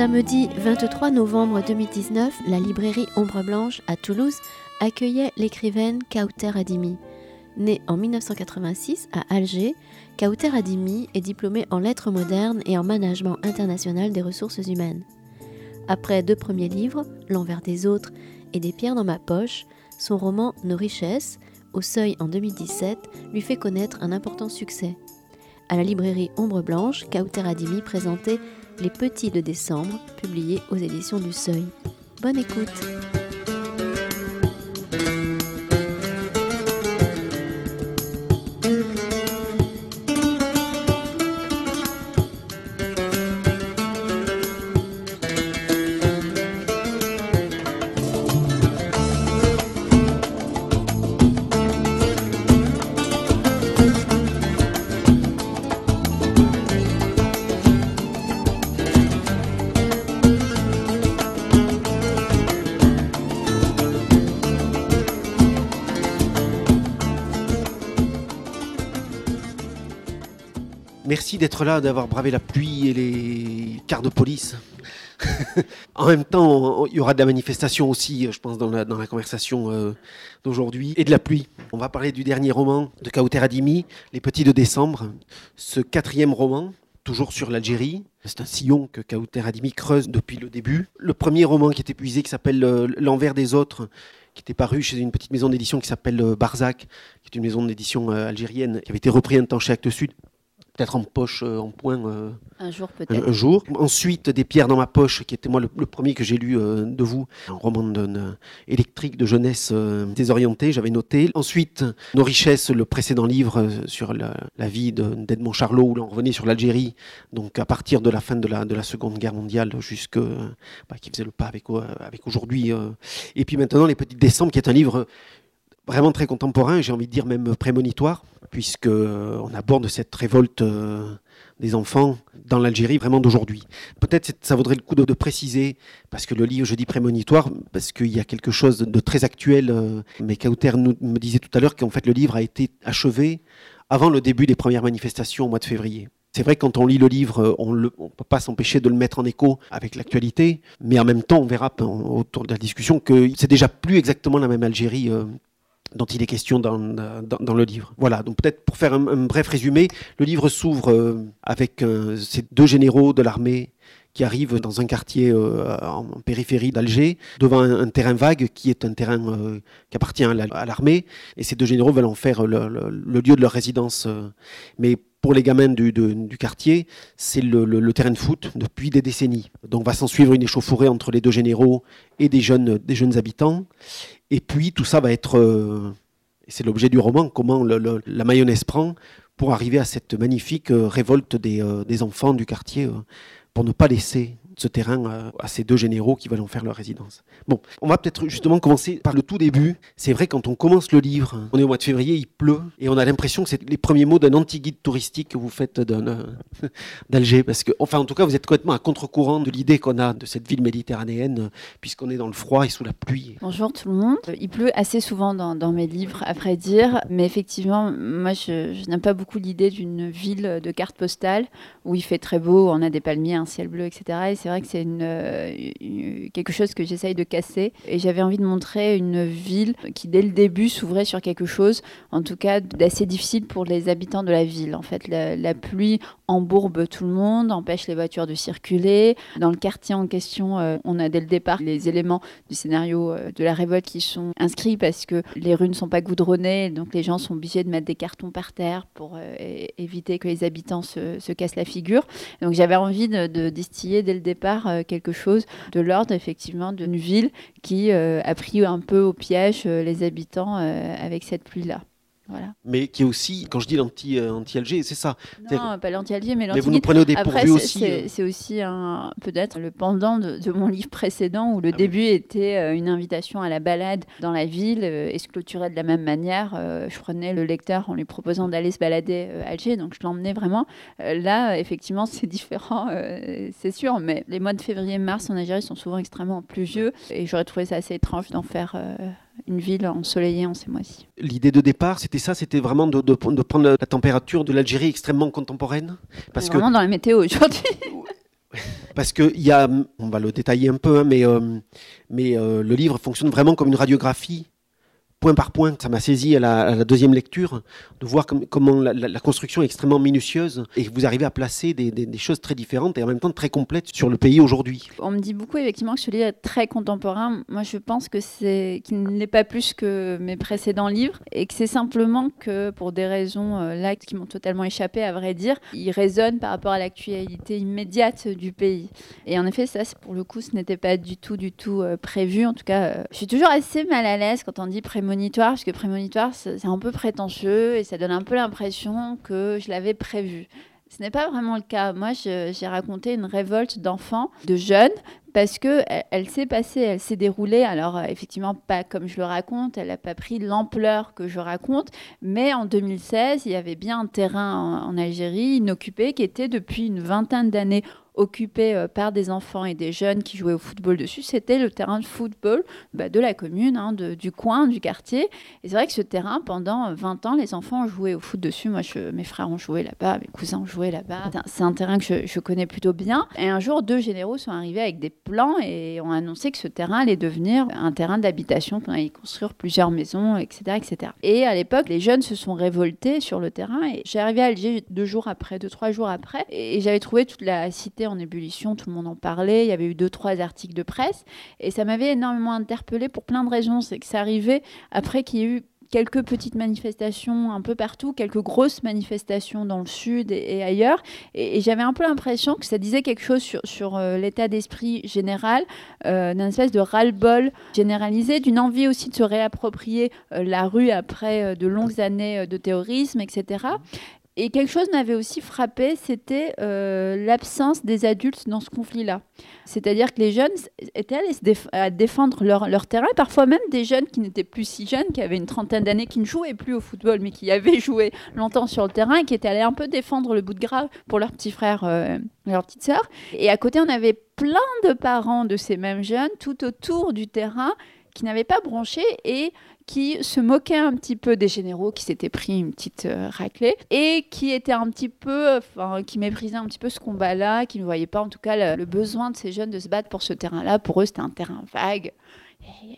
samedi 23 novembre 2019, la librairie Ombre Blanche à Toulouse accueillait l'écrivaine Kauter Adimi. Née en 1986 à Alger, Kauter Adimi est diplômée en lettres modernes et en management international des ressources humaines. Après deux premiers livres, L'envers des autres et Des pierres dans ma poche, son roman Nos richesses, au seuil en 2017, lui fait connaître un important succès. À la librairie Ombre Blanche, Kauter Adimi présentait Les Petits de décembre, publié aux éditions du Seuil. Bonne écoute! D'être là, d'avoir bravé la pluie et les quarts de police. en même temps, il y aura de la manifestation aussi, je pense, dans la, conversation euh, d'aujourd'hui, et de la pluie. On va parler du dernier roman de Kauter Adimi, Les Petits de décembre. Ce quatrième roman, toujours sur l'Algérie. C'est un sillon que Kauter Adimi creuse depuis le début. Le premier roman qui est épuisé, qui s'appelle euh, L'envers des autres, qui était paru chez une petite maison d'édition qui s'appelle euh, Barzac, qui est une maison d'édition algérienne, qui avait été repris un temps chez Actes Sud peut-être en poche, euh, en point. Euh, un jour peut-être. Un, jour. Ensuite, Des pierres dans ma poche, qui était moi le, premier que j'ai lu euh, de vous, un roman de, électrique de jeunesse désorienté, j'avais noté. Ensuite, Nos richesses, le précédent livre sur la, vie d'Edmond Charlot, où l'on revenait sur l'Algérie, donc à partir de la fin de la, de la Seconde Guerre mondiale, jusque bah, qui faisait le pas avec, avec aujourd'hui. Et puis maintenant, Les Petites Décembre, qui est un livre vraiment très contemporain, j'ai envie de dire même prémonitoire, puisque euh, on aborde cette révolte euh, des enfants dans l'Algérie vraiment d'aujourd'hui. Peut-être ça vaudrait le coup de, préciser, parce que le livre, je dis prémonitoire, parce qu'il y a quelque chose de très actuel, euh, mais Kauter me disait tout à l'heure qu'en fait le livre a été achevé avant le début des premières manifestations au mois de février. C'est vrai quand on lit le livre, on ne peut pas s'empêcher de le mettre en écho avec l'actualité, mais en même temps, on verra autour de la discussion que c'est déjà plus exactement la même Algérie dont il est question dans, dans, le livre. Voilà, donc peut-être pour faire un, bref résumé, le livre s'ouvre euh, avec euh, ces deux généraux de l'armée qui arrivent dans un quartier euh, en périphérie d'Alger, devant un, terrain vague qui est un terrain qui appartient à l'armée, et ces deux généraux veulent en faire le, lieu de leur résidence. mais pour les gamins du, du quartier, c'est le, terrain de foot depuis des décennies. Donc va s'en suivre une échauffourée entre les deux généraux et des jeunes, des jeunes habitants. Et puis tout ça va être, euh, c'est l'objet du roman, comment la mayonnaise prend pour arriver à cette magnifique euh, révolte euh, des, enfants du quartier, pour ne pas laisser ce terrain euh, à, ces deux généraux qui veulent en faire leur résidence. Bon, on va peut-être justement commencer par le tout début. C'est vrai, quand on commence le livre, on est au mois de février, il pleut, et on a l'impression que c'est les premiers mots d'un anti-guide touristique que vous faites euh, d'Alger, parce que, enfin, en tout cas, vous êtes complètement à contre-courant de l'idée qu'on a de cette ville méditerranéenne, puisqu'on est dans le froid et sous la pluie. Bonjour tout le monde. Il pleut assez souvent dans, mes livres, à vrai dire, mais effectivement, moi, je n'aime pas beaucoup l'idée d'une ville de carte postale où il fait très beau, on a des palmiers, un ciel bleu, etc. Et c'est vrai que c'est euh, une, quelque chose que j'essaye de casser. Et j'avais envie de montrer une ville qui, dès le début, s'ouvrait sur quelque chose, en tout cas, d'assez difficile pour les habitants de la ville. En fait, la, pluie embourbe tout le monde, empêche les voitures de circuler. Dans le quartier en question, euh, on a dès le départ les éléments du scénario euh, de la révolte qui sont inscrits parce que les rues ne sont pas goudronnées, donc les gens sont obligés de mettre des cartons par terre pour éviter que les habitants se, se cassent la figure. Donc j'avais envie de, de, distiller dès le départ euh, quelque chose de l'ordre effectivement d'une ville qui euh, a pris un peu au piège euh, les habitants avec cette pluie-là. Mais qui est aussi, quand je dis l'anti-Alger, anti c'est ça. Non, pas l'anti-Alger, mais l'anti Mais vous nous prenez au dépourvu aussi. C'est aussi peut-être le pendant de, mon livre précédent où le ah début était euh, une invitation à la balade dans la ville euh, et se clôturait de la même manière. Euh, je prenais le lecteur en lui proposant d'aller se balader à Alger, donc je l'emmenais vraiment. là, effectivement, c'est différent, c'est sûr, mais les mois de février-mars en Algérie sont souvent extrêmement pluvieux et j'aurais trouvé ça assez étrange d'en faire une ville ensoleillée en ces mois-ci. L'idée de départ, c'était ça, c'était vraiment de, de, prendre la température de l'Algérie extrêmement contemporaine Parce que... Vraiment dans la météo aujourd'hui. Parce que y a, on va le détailler un peu, hein, mais, mais le livre fonctionne vraiment comme une radiographie point par point. Ça m'a saisi à la, deuxième lecture de voir comment la, construction est extrêmement minutieuse et vous arrivez à placer des, choses très différentes et en même temps très complètes sur le pays aujourd'hui. On me dit beaucoup effectivement que ce livre est très contemporain. Moi, je pense que c'est qu'il n'est pas plus que mes précédents livres et que c'est simplement que pour des raisons euh, là qui m'ont totalement échappé, à vrai dire, il résonne par rapport à l'actualité immédiate du pays. Et en effet, ça, pour le coup, ce n'était pas du tout, du tout euh, prévu. En tout cas, euh, je suis toujours assez mal à l'aise quand on dit prémonitoire parce que prémonitoire, c'est un peu prétentieux et ça donne un peu l'impression que je l'avais prévu. Ce n'est pas vraiment le cas. Moi, j'ai raconté une révolte d'enfants, de jeunes, parce que elle, s'est passée, elle s'est déroulée. Alors euh, effectivement, pas comme je le raconte, elle n'a pas pris l'ampleur que je raconte, mais en 2016, il y avait bien un terrain en Algérie inoccupé qui était depuis une vingtaine d'années occupé euh, par des enfants et des jeunes qui jouaient au football dessus, c'était le terrain de football bah, de la commune, hein, du coin, du quartier. Et c'est vrai que ce terrain, pendant 20 ans, les enfants ont joué au foot dessus. Moi, je, mes frères ont joué là-bas, mes cousins ont joué là-bas. C'est un terrain que je, connais plutôt bien. Et un jour, deux généraux sont arrivés avec des plans et ont annoncé que ce terrain allait devenir un terrain d'habitation, qu'on allait construire plusieurs maisons, etc., etc. Et à l'époque, les jeunes se sont révoltés sur le terrain. Et arrivé à Alger deux jours après, deux, trois jours après, et j'avais trouvé toute la cité en ébullition, tout le monde en parlait, il y avait eu deux, trois articles de presse, et ça m'avait énormément interpellée pour plein de raisons. C'est que ça arrivait après qu'il y ait eu quelques petites manifestations un peu partout, quelques grosses manifestations dans le sud et, ailleurs. Et, j'avais un peu l'impression que ça disait quelque chose sur, euh, l'état d'esprit général, euh, d'une espèce de ras-le-bol généralisé, d'une envie aussi de se réapproprier euh, la rue après de longues années de terrorisme, etc. Et quelque chose m'avait aussi frappé, c'était euh, l'absence des adultes dans ce conflit-là. C'est-à-dire que les jeunes étaient allés à défendre leur, leur, terrain, parfois même des jeunes qui n'étaient plus si jeunes, qui avaient une trentaine d'années, qui ne jouaient plus au football, mais qui avaient joué longtemps sur le terrain, et qui étaient allés un peu défendre le bout de gras pour leurs petits frères euh, et leurs petites sœurs. Et à côté, on avait plein de parents de ces mêmes jeunes tout autour du terrain qui n'avaient pas bronché et qui se moquait un petit peu des généraux qui s'étaient pris une petite euh, raclée et qui était un petit peu, enfin, qui méprisait un petit peu ce combat-là, qui ne voyait pas en tout cas le besoin de ces jeunes de se battre pour ce terrain-là. Pour eux, c'était un terrain vague.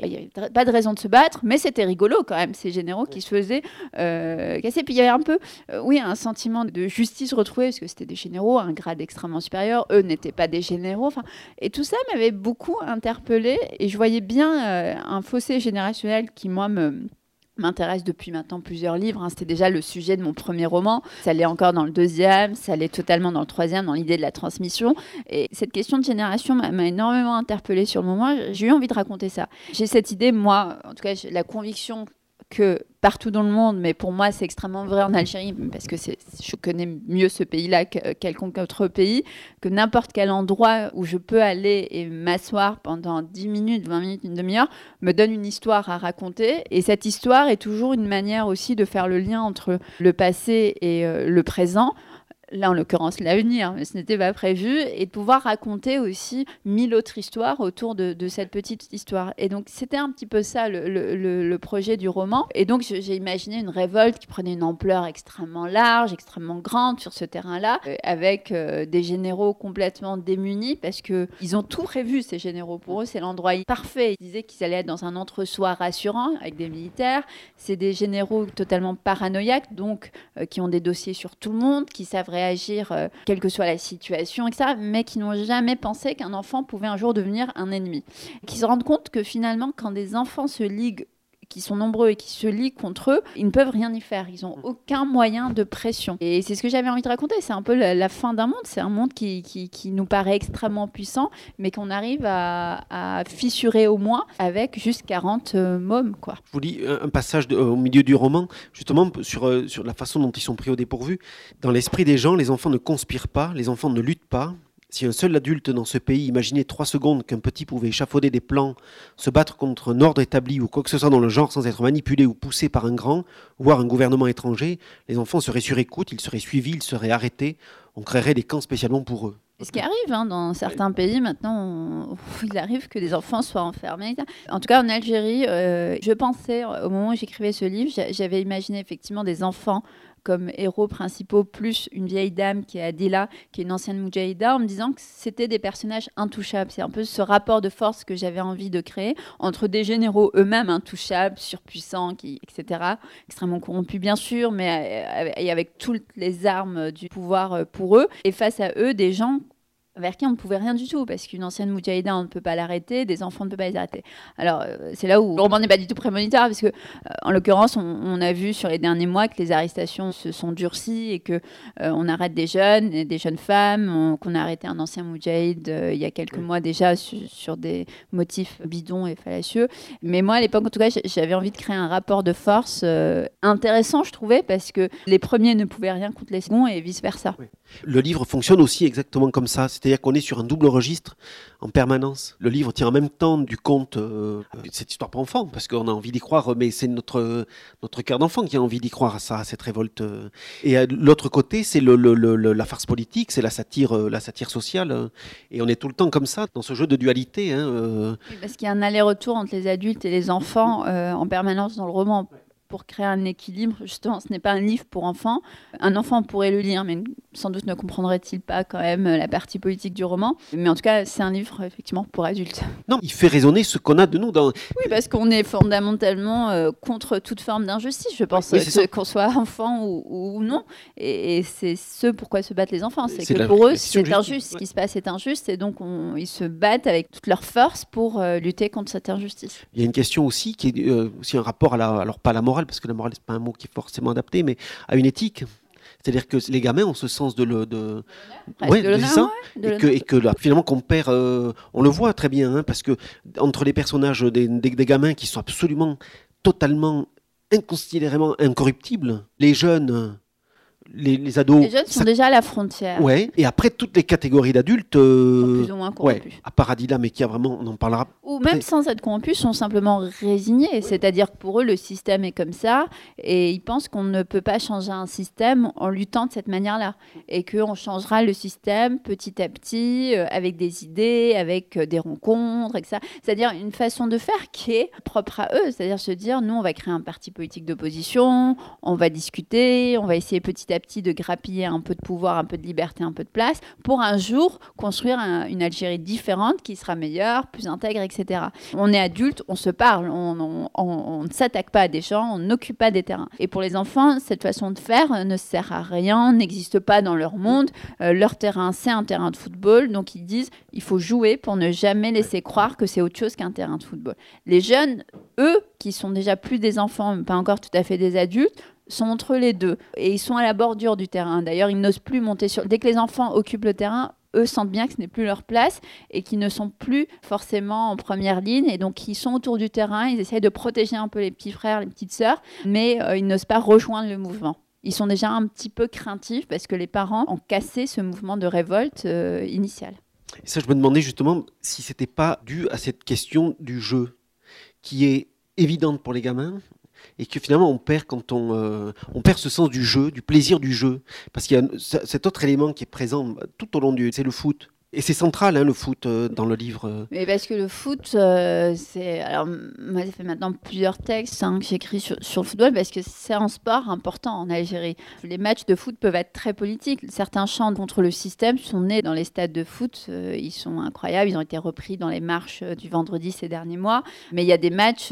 Il n'y avait pas de raison de se battre, mais c'était rigolo quand même, ces généraux qui se faisaient euh, casser. Puis il y avait un peu, euh, oui, un sentiment de justice retrouvée, parce que c'était des généraux, un grade extrêmement supérieur, eux n'étaient pas des généraux. Enfin, et tout ça m'avait beaucoup interpellée, et je voyais bien euh, un fossé générationnel qui, moi, me m'intéresse depuis maintenant plusieurs livres. Hein. C'était déjà le sujet de mon premier roman. Ça l'est encore dans le deuxième, ça l'est totalement dans le troisième, dans l'idée de la transmission. Et cette question de génération m'a énormément interpellée sur le moment. J'ai eu envie de raconter ça. J'ai cette idée, moi, en tout cas, la conviction que partout dans le monde, mais pour moi c'est extrêmement vrai en Algérie, parce que je connais mieux ce pays-là que quelconque autre pays, que n'importe quel endroit où je peux aller et m'asseoir pendant 10 minutes, 20 minutes, une demi-heure, me donne une histoire à raconter. Et cette histoire est toujours une manière aussi de faire le lien entre le passé et euh, le présent là en l'occurrence l'avenir, mais ce n'était pas prévu, et de pouvoir raconter aussi mille autres histoires autour de, cette petite histoire. Et donc c'était un petit peu ça le, projet du roman. Et donc j'ai imaginé une révolte qui prenait une ampleur extrêmement large, extrêmement grande sur ce terrain-là, euh, avec euh, des généraux complètement démunis, parce qu'ils ont tout prévu, ces généraux. Pour eux, c'est l'endroit parfait. Ils disaient qu'ils allaient être dans un entre-soi rassurant avec des militaires. C'est des généraux totalement paranoïaques, donc euh, qui ont des dossiers sur tout le monde, qui savent agir, euh, quelle que soit la situation, etc., mais qui n'ont jamais pensé qu'un enfant pouvait un jour devenir un ennemi. Qui se rendent compte que finalement, quand des enfants se liguent qui sont nombreux et qui se lient contre eux, ils ne peuvent rien y faire. Ils n'ont aucun moyen de pression. Et c'est ce que j'avais envie de raconter. C'est un peu la, fin d'un monde. C'est un monde qui, qui, nous paraît extrêmement puissant, mais qu'on arrive à, fissurer au moins avec juste 40 euh, mômes. Quoi. Je vous lis un passage euh, au milieu du roman, justement sur, euh, sur la façon dont ils sont pris au dépourvu. Dans l'esprit des gens, les enfants ne conspirent pas, les enfants ne luttent pas, si un seul adulte dans ce pays imaginait trois secondes qu'un petit pouvait échafauder des plans, se battre contre un ordre établi ou quoi que ce soit dans le genre sans être manipulé ou poussé par un grand, voire un gouvernement étranger, les enfants seraient sur écoute, ils seraient suivis, ils seraient arrêtés, on créerait des camps spécialement pour eux. Ce qui arrive hein, dans certains pays maintenant, il arrive que des enfants soient enfermés. En tout cas, en Algérie, euh, je pensais, au moment où j'écrivais ce livre, j'avais imaginé effectivement des enfants comme héros principaux, plus une vieille dame qui est Adila, qui est une ancienne Mujahida, en me disant que c'était des personnages intouchables. C'est un peu ce rapport de force que j'avais envie de créer entre des généraux eux-mêmes intouchables, surpuissants, qui, etc., extrêmement corrompus bien sûr, mais euh, avec toutes les armes du pouvoir euh, pour eux, et face à eux, des gens vers qui on ne pouvait rien du tout, parce qu'une ancienne Moudjahida, on ne peut pas l'arrêter, des enfants, on ne peut pas les arrêter. Alors, euh, c'est là où le roman n'est pas du tout prémonitoire, parce que, euh, en l'occurrence, on, a vu sur les derniers mois que les arrestations se sont durcies et que euh, on arrête des jeunes, des jeunes femmes, qu'on a arrêté un ancien Moudjahid il y a quelques mois déjà sur, des motifs bidons et fallacieux. Mais moi, à l'époque, en tout cas, j'avais envie de créer un rapport de force intéressant, je trouvais, parce que les premiers ne pouvaient rien contre les seconds et vice-versa. Le livre fonctionne aussi exactement comme ça. C'est-à-dire qu'on est sur un double registre en permanence. Le livre tient en même temps du conte, euh, cette histoire pour enfants, parce qu'on a envie d'y croire, mais c'est notre, notre cœur d'enfant qui a envie d'y croire à ça, à cette révolte. Et l'autre côté, c'est la farce politique, c'est la satire, euh, la satire sociale. Et on est tout le temps comme ça, dans ce jeu de dualité. Hein, euh. parce qu'il y a un aller-retour entre les adultes et les enfants en permanence dans le roman pour créer un équilibre. Justement, ce n'est pas un livre pour enfants. Un enfant pourrait le lire, mais sans doute ne comprendrait-il pas quand même la partie politique du roman. Mais en tout cas, c'est un livre effectivement pour adultes. Non, il fait résonner ce qu'on a de nous dans. Oui, parce qu'on est fondamentalement euh, contre toute forme d'injustice, je pense, qu'on soit enfant ou, non. Et, c'est ce pourquoi se battent les enfants. C'est que pour eux, c'est injuste. Ce qui se passe est injuste, et donc ils se battent avec toute leur force pour euh, lutter contre cette injustice. Il y a une question aussi qui est euh, aussi un rapport à la, alors pas à la morale parce que la morale, c'est pas un mot qui est forcément adapté, mais à une éthique. C'est-à-dire que les gamins ont ce sens de le de, ouais, de, ça, et, que, et que là, finalement qu'on perd, euh, on le voit très bien, hein, parce que entre les personnages des, des, gamins qui sont absolument, totalement, inconsidérément incorruptibles, les jeunes les, ados. Les jeunes sont déjà à la frontière. Ouais. Et après, toutes les catégories d'adultes. Euh, plus ou moins corrompus. à Paradis mais qui a vraiment, on en parlera. Ou même sans être corrompus, sont simplement résignés. C'est-à-dire que pour eux, le système est comme ça. Et ils pensent qu'on ne peut pas changer un système en luttant de cette manière-là. Et qu'on changera le système petit à petit, euh, avec des idées, avec euh, des rencontres, etc. C'est-à-dire une façon de faire qui est propre à eux. C'est-à-dire se dire, nous, on va créer un parti politique d'opposition, on va discuter, on va essayer petit à petit de grappiller un peu de pouvoir, un peu de liberté, un peu de place, pour un jour construire une Algérie différente qui sera meilleure, plus intègre, etc. On est adulte, on se parle, on, ne s'attaque pas à des gens, on n'occupe pas des terrains. Et pour les enfants, cette façon de faire ne sert à rien, n'existe pas dans leur monde. Euh, leur terrain, c'est un terrain de football, donc ils disent il faut jouer pour ne jamais laisser croire que c'est autre chose qu'un terrain de football. Les jeunes, eux, qui sont déjà plus des enfants, pas encore tout à fait des adultes, sont entre les deux. Et ils sont à la bordure du terrain. D'ailleurs, ils n'osent plus monter sur... Dès que les enfants occupent le terrain, eux sentent bien que ce n'est plus leur place et qu'ils ne sont plus forcément en première ligne. Et donc, ils sont autour du terrain, ils essayent de protéger un peu les petits frères, les petites sœurs, mais euh, ils n'osent pas rejoindre le mouvement. Ils sont déjà un petit peu craintifs parce que les parents ont cassé ce mouvement de révolte euh, initial. Et ça, je me demandais justement si c'était pas dû à cette question du jeu, qui est évidente pour les gamins, et que finalement on perd quand on, euh, on perd ce sens du jeu, du plaisir du jeu, parce qu'il y a cet autre élément qui est présent tout au long du, c'est le foot. Et c'est central, hein, le foot, euh, dans le livre. Mais parce que le foot, euh, c'est. Alors, moi, ça fait maintenant plusieurs textes hein, que j'écris sur, sur, le football parce que c'est un sport important en Algérie. Les matchs de foot peuvent être très politiques. Certains chants contre le système sont nés dans les stades de foot. Euh, ils sont incroyables. Ils ont été repris dans les marches du vendredi ces derniers mois. Mais il y a des matchs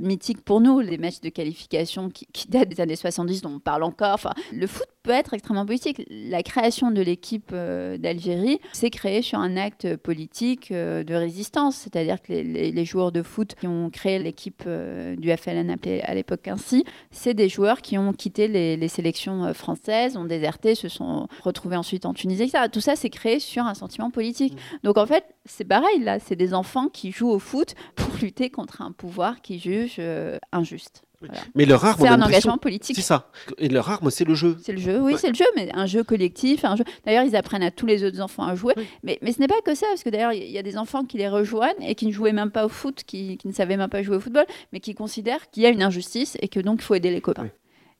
mythiques pour nous, les matchs de qualification qui, qui, datent des années 70, dont on parle encore. Enfin, le foot peut être extrêmement politique. La création de l'équipe d'Algérie s'est créée sur un acte politique euh, de résistance, c'est-à-dire que les, joueurs de foot qui ont créé l'équipe euh, du FLN appelée à l'époque ainsi, c'est des joueurs qui ont quitté les, sélections euh, françaises, ont déserté, se sont retrouvés ensuite en Tunisie, etc. Tout ça, c'est créé sur un sentiment politique. Mmh. Donc en fait, c'est pareil là, c'est des enfants qui jouent au foot pour lutter contre un pouvoir qui juge injuste. Mais leur arme, c'est un engagement politique. C'est ça. Et leur arme, c'est le jeu. C'est le jeu, oui, c'est le jeu, mais un jeu collectif. Un jeu... D'ailleurs, ils apprennent à tous les autres enfants à jouer. Mais, mais ce n'est pas que ça, parce que d'ailleurs, il y a des enfants qui les rejoignent et qui ne jouaient même pas au foot, qui, qui ne savaient même pas jouer au football, mais qui considèrent qu'il y a une injustice et que donc il faut aider les copains.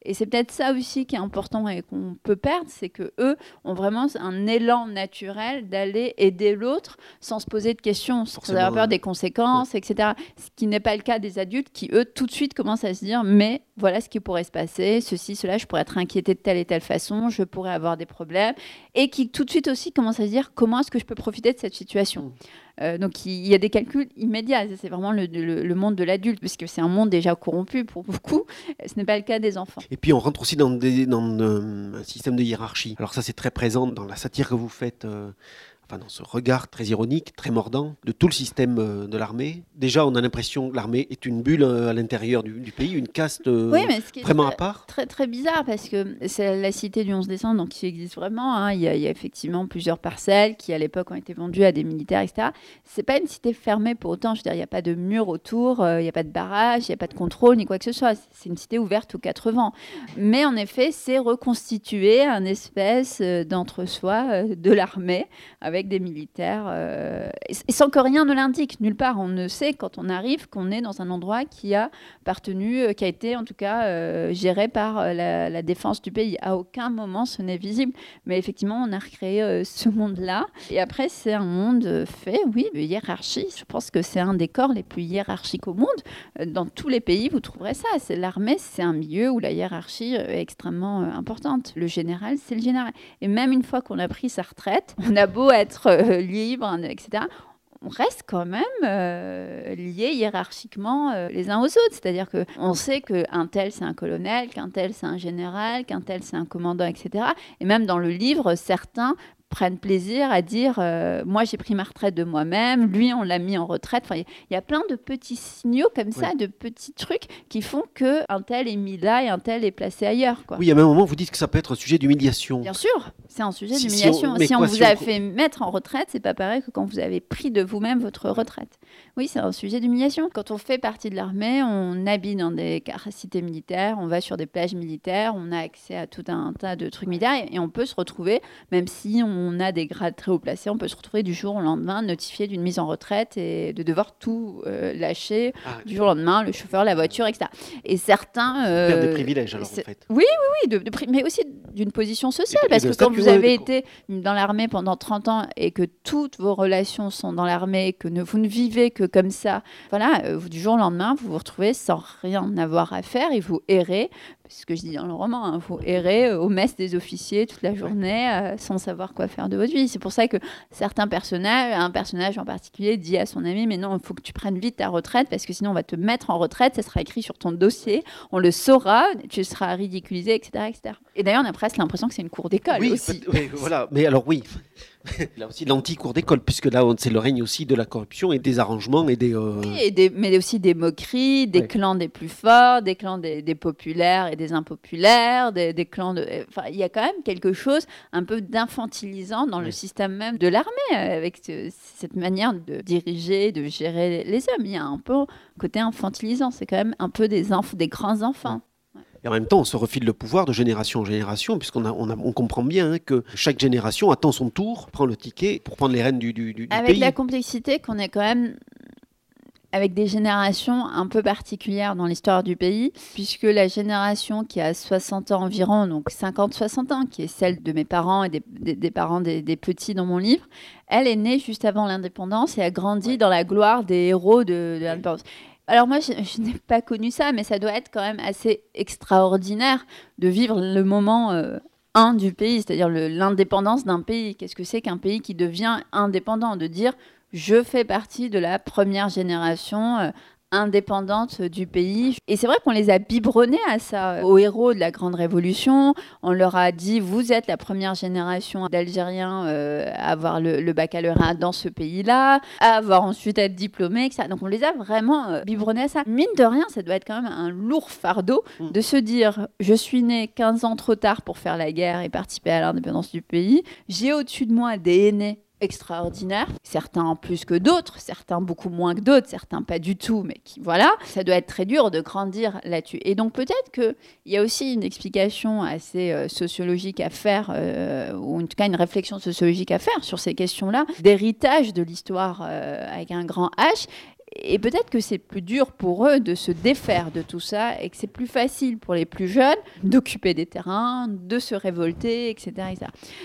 Et c'est peut-être ça aussi qui est important et qu'on peut perdre, c'est que eux ont vraiment un élan naturel d'aller aider l'autre sans se poser de questions, sans avoir peur des conséquences, etc. Ce qui n'est pas le cas des adultes qui, eux, tout de suite commencent à se dire, mais voilà ce qui pourrait se passer, ceci, cela, je pourrais être inquiété de telle et telle façon, je pourrais avoir des problèmes, et qui tout de suite aussi commencent à se dire, comment est-ce que je peux profiter de cette situation? Mmh. Euh, donc il y a des calculs immédiats. C'est vraiment le, monde de l'adulte, puisque c'est un monde déjà corrompu pour beaucoup. Ce n'est pas le cas des enfants. Et puis on rentre aussi dans, euh, un système de hiérarchie. Alors ça c'est très présent dans la satire que vous faites. Euh, enfin dans ce regard très ironique, très mordant de tout le système euh, de l'armée. Déjà, on a l'impression que l'armée est une bulle euh, à l'intérieur du, pays, une caste euh, vraiment à part. Très très bizarre parce que c'est la cité du 11 décembre, donc qui existe vraiment. Hein. Il, y a, effectivement plusieurs parcelles qui à l'époque ont été vendues à des militaires, etc. C'est pas une cité fermée pour autant. Je veux dire, il n'y a pas de mur autour, il n'y a pas de barrage, il n'y a pas de contrôle ni quoi que ce soit. C'est une cité ouverte aux quatre vents. Mais en effet, c'est reconstitué un espèce d'entre-soi de l'armée avec des militaires, euh, et sans que rien ne l'indique, nulle part. On ne sait quand on arrive qu'on est dans un endroit qui a appartenu, euh, qui a été en tout cas euh, géré par la, défense du pays. À aucun moment ce n'est visible, mais effectivement on a recréé ce monde-là. Et après c'est un monde fait, oui, de hiérarchie. Je pense que c'est un des corps les plus hiérarchiques au monde. Dans tous les pays, vous trouverez ça. C'est l'armée, c'est un milieu où la hiérarchie est extrêmement importante. Le général, c'est le général. Et même une fois qu'on a pris sa retraite, on a beau être euh, libre, hein, etc., on reste quand même euh, liés hiérarchiquement euh, les uns aux autres. C'est-à-dire qu'on sait qu'un tel c'est un colonel, qu'un tel c'est un général, qu'un tel c'est un commandant, etc. Et même dans le livre, certains prennent plaisir à dire euh, moi j'ai pris ma retraite de moi-même, lui on l'a mis en retraite. Enfin, il y, a plein de petits signaux comme ça, de petits trucs qui font que un tel est mis là et un tel est placé ailleurs. Quoi. Oui, à un moment vous dites que ça peut être un sujet d'humiliation. Bien sûr, c'est un sujet d'humiliation. Si, on, vous a fait mettre en retraite, c'est pas pareil que quand vous avez pris de vous-même votre retraite. Oui, c'est un sujet d'humiliation. Quand on fait partie de l'armée, on habite dans des capacités militaires, on va sur des plages militaires, on a accès à tout un tas de trucs militaires et, et on peut se retrouver, même si on a des grades très haut placés, on peut se retrouver du jour au lendemain notifié d'une mise en retraite et de devoir tout euh, lâcher ah, du jour au lendemain, le chauffeur, la voiture, etc. Et certains... Euh, des privilèges alors en fait. Oui, oui, oui, de, mais aussi d'une position sociale, parce que quand vous avez été dans l'armée pendant 30 ans et que toutes vos relations sont dans l'armée, que ne, vous ne vivez que comme ça, voilà, euh, du jour au lendemain, vous vous retrouvez sans rien avoir à faire et vous errez c'est ce que je dis dans le roman, il hein, faut errer euh, au mess des officiers toute la journée euh, sans savoir quoi faire de votre vie. C'est pour ça que certains personnages, un personnage en particulier dit à son ami, mais non, il faut que tu prennes vite ta retraite parce que sinon on va te mettre en retraite, ça sera écrit sur ton dossier, on le saura, tu seras ridiculisé, etc. etc. Et d'ailleurs, on a presque l'impression que c'est une cour d'école oui, aussi. Oui, voilà, mais alors oui. là aussi l'anti-cour d'école, puisque là c'est le règne aussi de la corruption et des arrangements et des, euh, et des mais aussi des moqueries, des clans des plus forts, des clans des, populaires et des impopulaires, des, clans de. Enfin, il y a quand même quelque chose un peu d'infantilisant dans le système même de l'armée, avec cette manière de diriger, de gérer les hommes. Il y a un peu côté infantilisant. C'est quand même un peu des, des grands enfants. Et en même temps, on se refile le pouvoir de génération en génération, puisqu'on a, on, comprend bien hein, que chaque génération attend son tour, prend le ticket pour prendre les rênes du, du, du Avec la complexité qu'on est quand même avec des générations un peu particulières dans l'histoire du pays, puisque la génération qui a 60 ans environ, donc 50-60 ans, qui est celle de mes parents et des, parents des, petits dans mon livre, elle est née juste avant l'indépendance et a grandi dans la gloire des héros de, de l'indépendance. Alors moi, je, n'ai pas connu ça, mais ça doit être quand même assez extraordinaire de vivre le moment 1 euh, du pays, c'est-à-dire l'indépendance d'un pays. Qu'est-ce que c'est qu'un pays qui devient indépendant? De dire, je fais partie de la première génération euh, indépendante du pays. Et c'est vrai qu'on les a biberonnés à ça, aux héros de la Grande Révolution. On leur a dit, vous êtes la première génération d'Algériens euh, à avoir le, baccalauréat dans ce pays-là, à avoir ensuite être diplômés, etc. Donc on les a vraiment euh, biberonnés à ça. Mine de rien, ça doit être quand même un lourd fardeau mm. de se dire, je suis né 15 ans trop tard pour faire la guerre et participer à l'indépendance du pays. J'ai au-dessus de moi des aînés extraordinaires, certains plus que d'autres, certains beaucoup moins que d'autres, certains pas du tout, mais qui, voilà, ça doit être très dur de grandir là-dessus. Et donc peut-être qu'il y a aussi une explication assez euh, sociologique à faire, euh, ou en tout cas une réflexion sociologique à faire sur ces questions-là, d'héritage de l'histoire euh, avec un grand H, Et peut-être que c'est plus dur pour eux de se défaire de tout ça et que c'est plus facile pour les plus jeunes d'occuper des terrains, de se révolter, etc.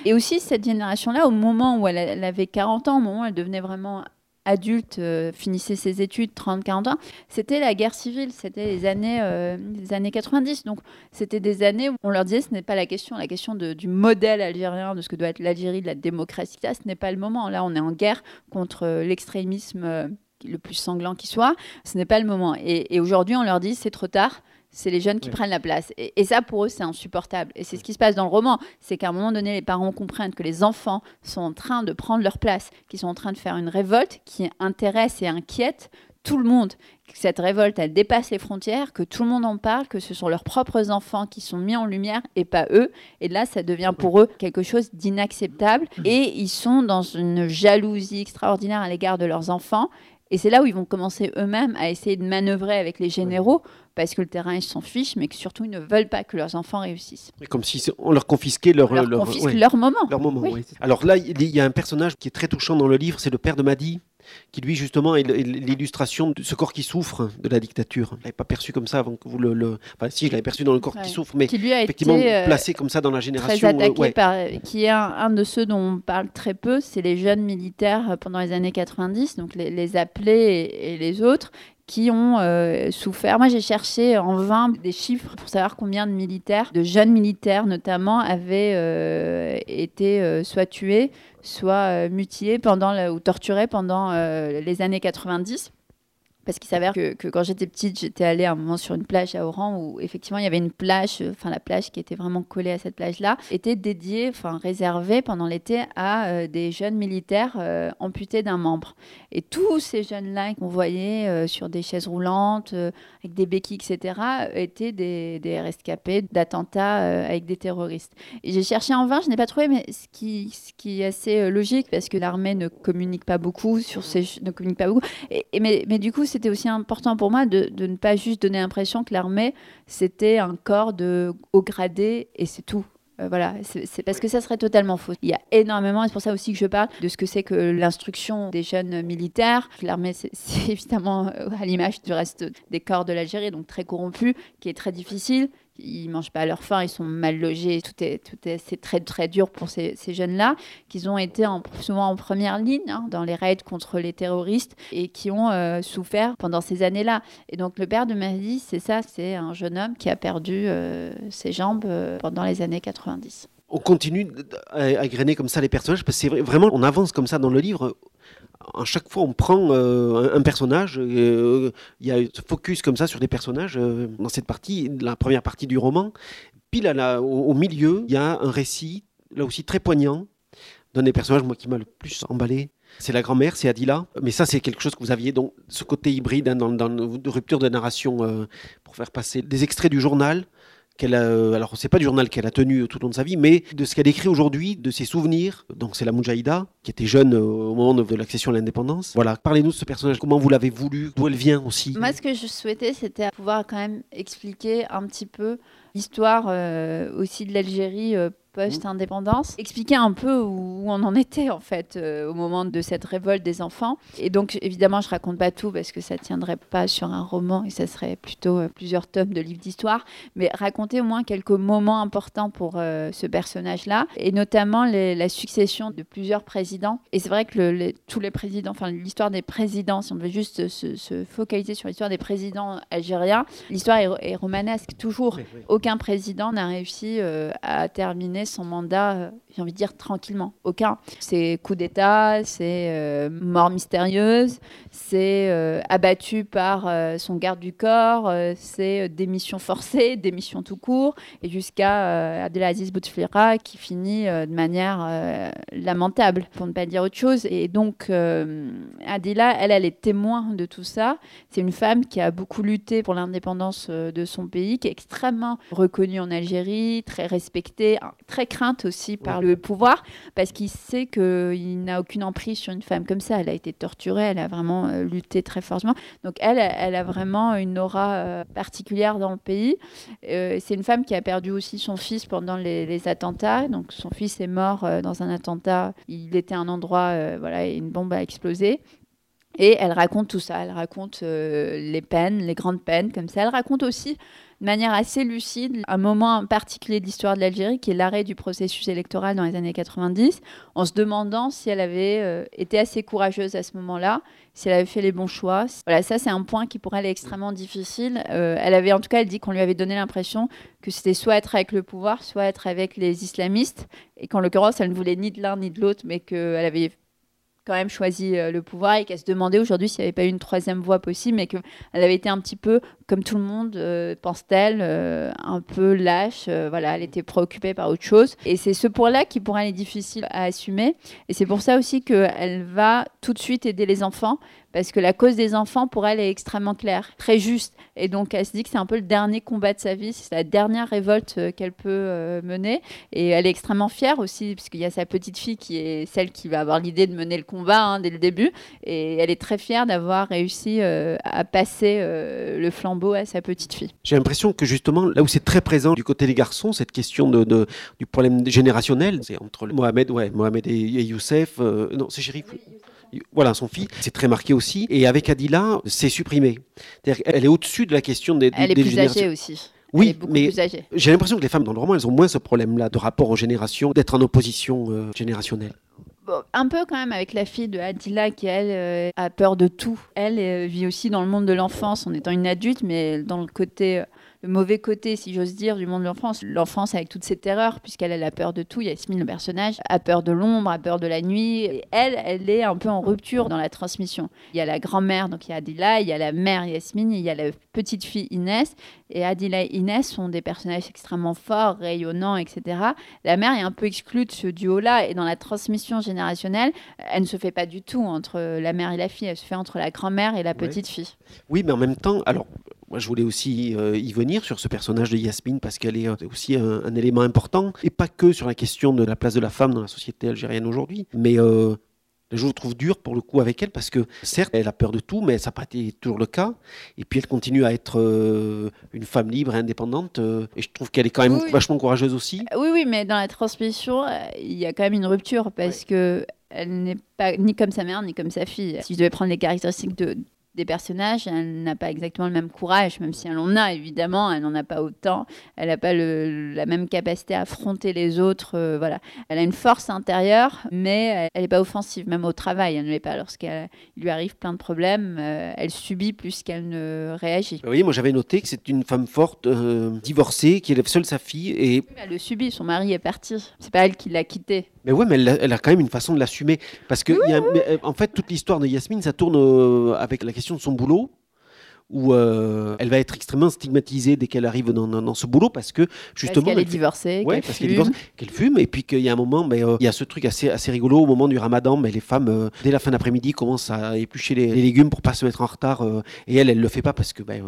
Et aussi, cette génération-là, au moment où elle, avait 40 ans, au moment où elle devenait vraiment adulte, euh, finissait ses études, 30-40 ans, c'était la guerre civile, c'était les années, euh, années 90. Donc, c'était des années où on leur disait ce n'est pas la question, la question du modèle algérien, de ce que doit être l'Algérie, de la démocratie, là, ce n'est pas le moment. Là, on est en guerre contre euh, l'extrémisme le plus sanglant qui soit, ce n'est pas le moment. Et, et aujourd'hui, on leur dit c'est trop tard, c'est les jeunes qui prennent la place. Et, ça, pour eux, c'est insupportable. Et c'est ce qui se passe dans le roman. C'est qu'à un moment donné, les parents comprennent que les enfants sont en train de prendre leur place, qu'ils sont en train de faire une révolte qui intéresse et inquiète tout le monde. Cette révolte, elle dépasse les frontières, que tout le monde en parle, que ce sont leurs propres enfants qui sont mis en lumière et pas eux. Et là, ça devient pour eux quelque chose d'inacceptable. Et ils sont dans une jalousie extraordinaire à l'égard de leurs enfants. Et c'est là où ils vont commencer eux-mêmes à essayer de manœuvrer avec les généraux parce que le terrain, ils s'en fichent, mais que surtout, ils ne veulent pas que leurs enfants réussissent. Comme si on leur confisquait leur, leur, leur moment. Leur moment Alors là, il y a un personnage qui est très touchant dans le livre, c'est le père de Madi, qui lui justement est l'illustration de ce corps qui souffre de la dictature. Je ne l'avais pas perçu comme ça avant que vous le... Enfin si, je l'avais perçu dans le corps qui souffre, mais qui lui a effectivement été, euh, placé comme ça dans la génération. Très attaqué par, qui est un, de ceux dont on parle très peu, c'est les jeunes militaires pendant les années 90, donc les, les appelés et, et les autres, qui ont euh, souffert. Moi, j'ai cherché en vain des chiffres pour savoir combien de militaires, de jeunes militaires notamment, avaient euh, été euh, soit tués, soit mutilés pendant ou torturés pendant les années 90. Parce qu'il s'avère que, quand j'étais petite, j'étais allée à un moment sur une plage à Oran où effectivement il y avait une plage, enfin la plage qui était vraiment collée à cette plage-là, était dédiée, enfin réservée pendant l'été à euh, des jeunes militaires euh, amputés d'un membre. Et tous ces jeunes-là qu'on voyait euh, sur des chaises roulantes, avec des béquilles, etc., étaient des, des rescapés d'attentats avec des terroristes. J'ai cherché en vain, je n'ai pas trouvé, mais ce qui, ce qui est assez logique parce que l'armée ne communique pas beaucoup sur ces, ne communique pas beaucoup. Mais, mais du coup, c'était aussi important pour moi de, ne pas juste donner l'impression que l'armée, c'était un corps de haut gradé et c'est tout. Euh, voilà, c'est parce que ça serait totalement faux. Il y a énormément, et c'est pour ça aussi que je parle de ce que c'est que l'instruction des jeunes militaires. L'armée, c'est évidemment euh, à l'image du reste des corps de l'Algérie, donc très corrompu, qui est très difficile, ils mangent pas à leur faim, ils sont mal logés, tout est, tout est, c'est très très dur pour ces, jeunes-là, qu'ils ont été en, souvent en première ligne hein, dans les raids contre les terroristes et qui ont euh, souffert pendant ces années-là. Et donc le père de Mahdi, c'est ça, c'est un jeune homme qui a perdu euh, ses jambes euh, pendant les années 90 on continue à grainer comme ça les personnages parce que c'est vraiment on avance comme ça dans le livre à chaque fois, on prend euh, un personnage. Euh, il y a ce focus comme ça sur des personnages euh, dans cette partie, la première partie du roman. Pile là, au, milieu, il y a un récit, là aussi très poignant, d'un des personnages moi, qui m'a le plus emballé. C'est la grand-mère, c'est Adila. Mais ça, c'est quelque chose que vous aviez, donc ce côté hybride hein, dans, dans, de rupture de narration pour faire passer des extraits du journal qu'elle a, euh, alors c'est pas du journal qu'elle a tenu tout au long de sa vie, mais de ce qu'elle écrit aujourd'hui, de ses souvenirs. Donc c'est la Moudjahida, qui était jeune euh, au moment de l'accession à l'indépendance. Voilà, parlez-nous de ce personnage, comment vous l'avez voulu, d'où elle vient aussi? Moi, ce que je souhaitais, c'était pouvoir quand même expliquer un petit peu l'histoire euh, aussi de l'Algérie post-indépendance, expliquer un peu où on en était en fait euh, au moment de cette révolte des enfants. Et donc évidemment, je raconte pas tout parce que ça tiendrait pas sur un roman et ça serait plutôt euh, plusieurs tomes de livres d'histoire, mais raconter au moins quelques moments importants pour euh, ce personnage-là et notamment la succession de plusieurs présidents. Et c'est vrai que tous les présidents, enfin l'histoire des présidents, si on veut juste se, focaliser sur l'histoire des présidents algériens, l'histoire est, romanesque toujours. Aucun président n'a réussi à terminer son mandat, euh, j'ai envie de dire tranquillement. Aucun. C'est coup d'État, c'est euh, mort mystérieuse, c'est euh, abattu par son garde du corps, c'est démission forcée, démission tout court, et jusqu'à Abdelaziz Bouteflika qui finit de manière lamentable, pour ne pas dire autre chose. Et donc, Adila, elle, elle est témoin de tout ça. C'est une femme qui a beaucoup lutté pour l'indépendance de son pays, qui est extrêmement reconnue en Algérie, très respectée, très crainte aussi par le pouvoir parce qu'il sait qu'il n'a aucune emprise sur une femme comme ça. Elle a été torturée, elle a vraiment euh, lutté très fortement. Donc elle, elle a vraiment une aura euh, particulière dans le pays. Euh, c'est une femme qui a perdu aussi son fils pendant les, attentats. Donc son fils est mort dans un attentat. Il était à un endroit, voilà, et une bombe a explosé. Et elle raconte tout ça. Elle raconte les peines, les grandes peines, comme ça. Elle raconte aussi de manière assez lucide un moment particulier de l'histoire de l'Algérie, qui est l'arrêt du processus électoral dans les années 90, en se demandant si elle avait euh, été assez courageuse à ce moment-là, si elle avait fait les bons choix. Voilà, ça c'est un point qui pour elle est extrêmement difficile. Euh, elle avait, en tout cas, elle dit qu'on lui avait donné l'impression que c'était soit être avec le pouvoir, soit être avec les islamistes, et qu'en l'occurrence, elle ne voulait ni de l'un ni de l'autre, mais qu'elle avait quand même choisi euh, le pouvoir et qu'elle se demandait aujourd'hui s'il n'y avait pas eu une troisième voie possible, mais qu'elle avait été un petit peu, comme tout le monde, euh, pense-t-elle, euh, un peu lâche. voilà, elle était préoccupée par autre chose. Et c'est ce point-là qui pour elle est difficile à assumer. Et c'est pour ça aussi qu'elle va tout de suite aider les enfants parce que la cause des enfants, pour elle, est extrêmement claire, très juste. Et donc, elle se dit que c'est un peu le dernier combat de sa vie, c'est la dernière révolte euh, qu'elle peut euh, mener. Et elle est extrêmement fière aussi, puisqu'il y a sa petite fille qui est celle qui va avoir l'idée de mener le combat hein, dès le début. Et elle est très fière d'avoir réussi euh, à passer le flambeau à sa petite fille. J'ai l'impression que justement, là où c'est très présent du côté des garçons, cette question du problème générationnel, c'est entre Mohamed, ouais, Mohamed et, Youssef, non, c'est Chérif voilà, son fils, c'est très marqué aussi. Et avec Adila, c'est supprimé. elle est au-dessus de la question des, Elle est plus âgée aussi. Oui, mais j'ai l'impression que les femmes dans le roman, elles ont moins ce problème-là de rapport aux générations, d'être en opposition euh, générationnelle. un peu quand même avec la fille de Adila qui, elle, euh, a peur de tout. Elle euh, vit aussi dans le monde de l'enfance en étant une adulte, mais dans le côté le mauvais côté, si j'ose dire, du monde de l'enfance. L'enfance avec toutes ses terreurs, puisqu'elle a la peur de tout. Yasmine, le personnage, a peur de l'ombre, a peur de la nuit. Et elle, elle est un peu en rupture dans la transmission. Il y a la grand-mère, donc il y a Adila, il y a la mère Yasmine, il y a la petite fille Inès. Et Adila et Inès sont des personnages extrêmement forts, rayonnants, etc. La mère est un peu exclue de ce duo-là. Et dans la transmission générationnelle, elle ne se fait pas du tout entre la mère et la fille. Elle se fait entre la grand-mère et la petite fille. Oui, mais en même temps, alors moi, je voulais aussi euh, y venir sur ce personnage de Yasmine parce qu'elle est euh, aussi un, élément important et pas que sur la question de la place de la femme dans la société algérienne aujourd'hui. Mais euh, je vous trouve dur pour le coup avec elle parce que certes, elle a peur de tout, mais ça n'a pas été toujours le cas. Et puis elle continue à être une femme libre et indépendante. et je trouve qu'elle est quand même vachement courageuse aussi. Oui, oui, mais dans la transmission, il y a quand même une rupture parce que elle n'est pas ni comme sa mère ni comme sa fille. Si je devais prendre les caractéristiques de, des personnages, elle n'a pas exactement le même courage, même si elle en a évidemment, elle n'en a pas autant, elle n'a pas la même capacité à affronter les autres, euh, voilà. Elle a une force intérieure, mais elle n'est pas offensive, même au travail, elle ne l'est pas. Lorsqu'il lui arrive plein de problèmes, euh, elle subit plus qu'elle ne réagit. Oui, moi j'avais noté que c'est une femme forte, euh, divorcée, qui élève seule sa fille et... Elle le subit, son mari est parti, c'est pas elle qui l'a quitté. Mais ouais, mais elle a, quand même une façon de l'assumer. Parce que, euh, en fait, toute l'histoire de Yasmine, ça tourne euh, avec la question de son boulot où euh, elle va être extrêmement stigmatisée dès qu'elle arrive dans, ce boulot parce que justement parce qu'elle est divorcée, ouais, qu'elle fume. qu'elle fume et puis qu'il y a un moment mais il y a ce truc assez assez rigolo au moment du Ramadan mais les femmes dès la fin d'après-midi commencent à éplucher les, légumes pour pas se mettre en retard et elle elle le fait pas parce que ben,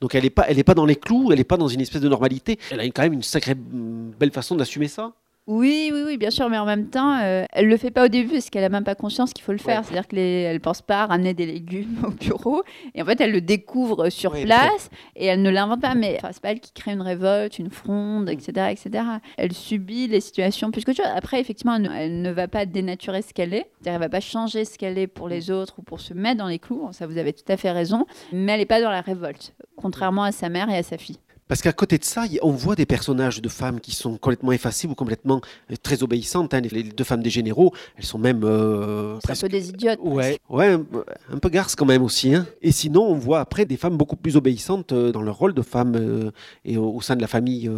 donc elle est pas elle est pas dans les clous elle est pas dans une espèce de normalité elle a quand même une sacrée mm, belle façon d'assumer ça oui, oui, oui, bien sûr, mais en même temps, euh, elle le fait pas au début parce qu'elle a même pas conscience qu'il faut le faire. C'est-à-dire qu'elle ne pense pas à ramener des légumes au bureau. Et en fait, elle le découvre sur place et elle ne l'invente pas. Mais c'est pas elle qui crée une révolte, une fronde, etc., etc. Elle subit les situations plus que chose. Après, effectivement, elle ne, va pas dénaturer ce qu'elle est. C'est-à-dire, elle va pas changer ce qu'elle est pour les autres ou pour se mettre dans les clous. Ça, vous avez tout à fait raison. Mais elle n'est pas dans la révolte, contrairement à sa mère et à sa fille. Parce qu'à côté de ça, on voit des personnages de femmes qui sont complètement effacées ou complètement euh, très obéissantes. Hein. Les deux femmes des généraux, elles sont même. Euh, presque... un peu des idiotes. Ouais, ouais un, peu garces quand même aussi. Hein. Et sinon, on voit après des femmes beaucoup plus obéissantes euh, dans leur rôle de femmes et au, sein de la famille.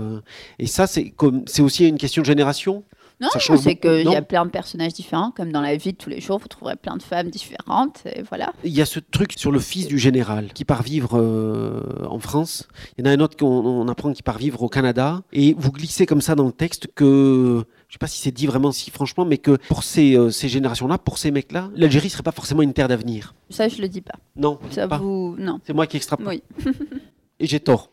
Et ça, c'est aussi une question de génération? Non, c'est qu'il y a plein de personnages différents, comme dans la vie de tous les jours, vous trouverez plein de femmes différentes, et voilà. Il y a ce truc sur le fils du général qui part vivre euh, en France. Il y en a un autre qu'on apprend qui part vivre au Canada. Et vous glissez comme ça dans le texte que je sais pas si c'est dit vraiment si franchement, mais que pour ces, euh, ces générations-là, pour ces mecs-là, l'Algérie serait pas forcément une terre d'avenir. Ça, je le dis pas. Non. Ça vous, non. C'est moi qui extrapole. Oui. Et j'ai tort.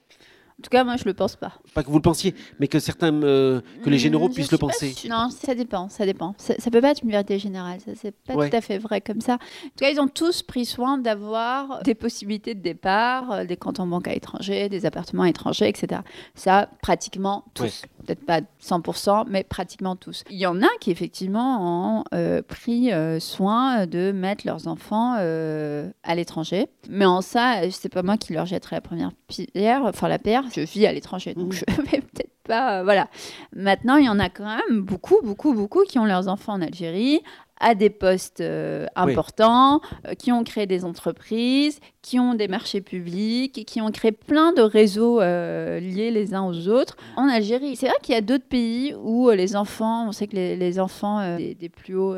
En tout cas, moi, je le pense pas. Pas que vous le pensiez, mais que certains, euh, que les généraux puissent le penser. Non, ça dépend, ça dépend. Ça, ça, peut pas être une vérité générale. Ça, c'est pas tout à fait vrai comme ça. En tout cas, ils ont tous pris soin d'avoir des possibilités de départ, euh, des comptes en banque à l'étranger, des appartements à l'étranger, etc. Ça, pratiquement tous. Peut-être pas 100%, mais pratiquement tous. Il y en a qui effectivement ont euh, pris euh, soin de mettre leurs enfants euh, à l'étranger. Mais en ça, c'est pas moi qui leur jetterai la première pierre, enfin la pierre. Je vis à l'étranger, donc je vais peut-être pas. voilà. Maintenant, il y en a quand même beaucoup, beaucoup, beaucoup qui ont leurs enfants en Algérie à des postes euh, importants, euh, qui ont créé des entreprises, qui ont des marchés publics, qui ont créé plein de réseaux euh, liés les uns aux autres en Algérie. C'est vrai qu'il y a d'autres pays où les enfants, on sait que les, enfants des, des, plus hauts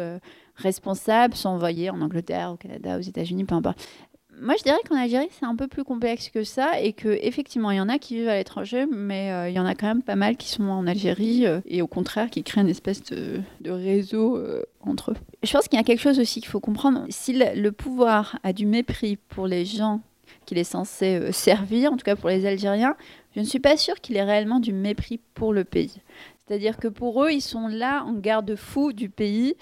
responsables sont envoyés en Angleterre, au Canada, aux États-Unis, peu importe moi, je dirais qu'en Algérie, c'est un peu plus complexe que ça et que effectivement, il y en a qui vivent à l'étranger, mais euh, il y en a quand même pas mal qui sont en Algérie euh, et au contraire qui créent une espèce de, réseau euh, entre eux. Je pense qu'il y a quelque chose aussi qu'il faut comprendre. Si le, pouvoir a du mépris pour les gens qu'il est censé servir, en tout cas pour les Algériens, je ne suis pas sûre qu'il ait réellement du mépris pour le pays. C'est-à-dire que pour eux, ils sont là en garde-fou du pays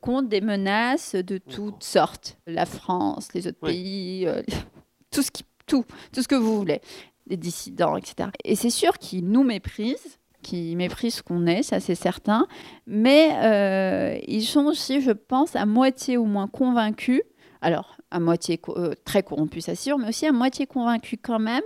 contre des menaces de toutes sortes. La France, les autres pays, euh, tout, ce qui, tout, tout ce que vous voulez, les dissidents, etc. Et c'est sûr qu'ils nous méprisent qu'ils méprisent ce qu'on est, ça c'est certain, mais euh, ils sont aussi, je pense, à moitié ou moins convaincus. Alors, à moitié euh, très corrompu, ça sûr, mais aussi à moitié convaincu quand même.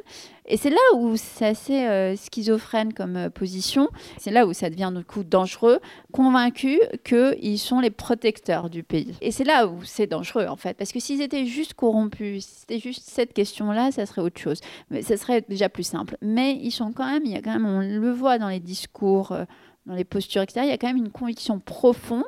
Et c'est là où c'est assez euh, schizophrène comme euh, position. C'est là où ça devient du dangereux, convaincu qu'ils sont les protecteurs du pays. Et c'est là où c'est dangereux en fait, parce que s'ils étaient juste corrompus, si c'était juste cette question-là, ça serait autre chose. Mais ça serait déjà plus simple. Mais ils sont quand même, il y a quand même, on le voit dans les discours, dans les postures, etc. Il y a quand même une conviction profonde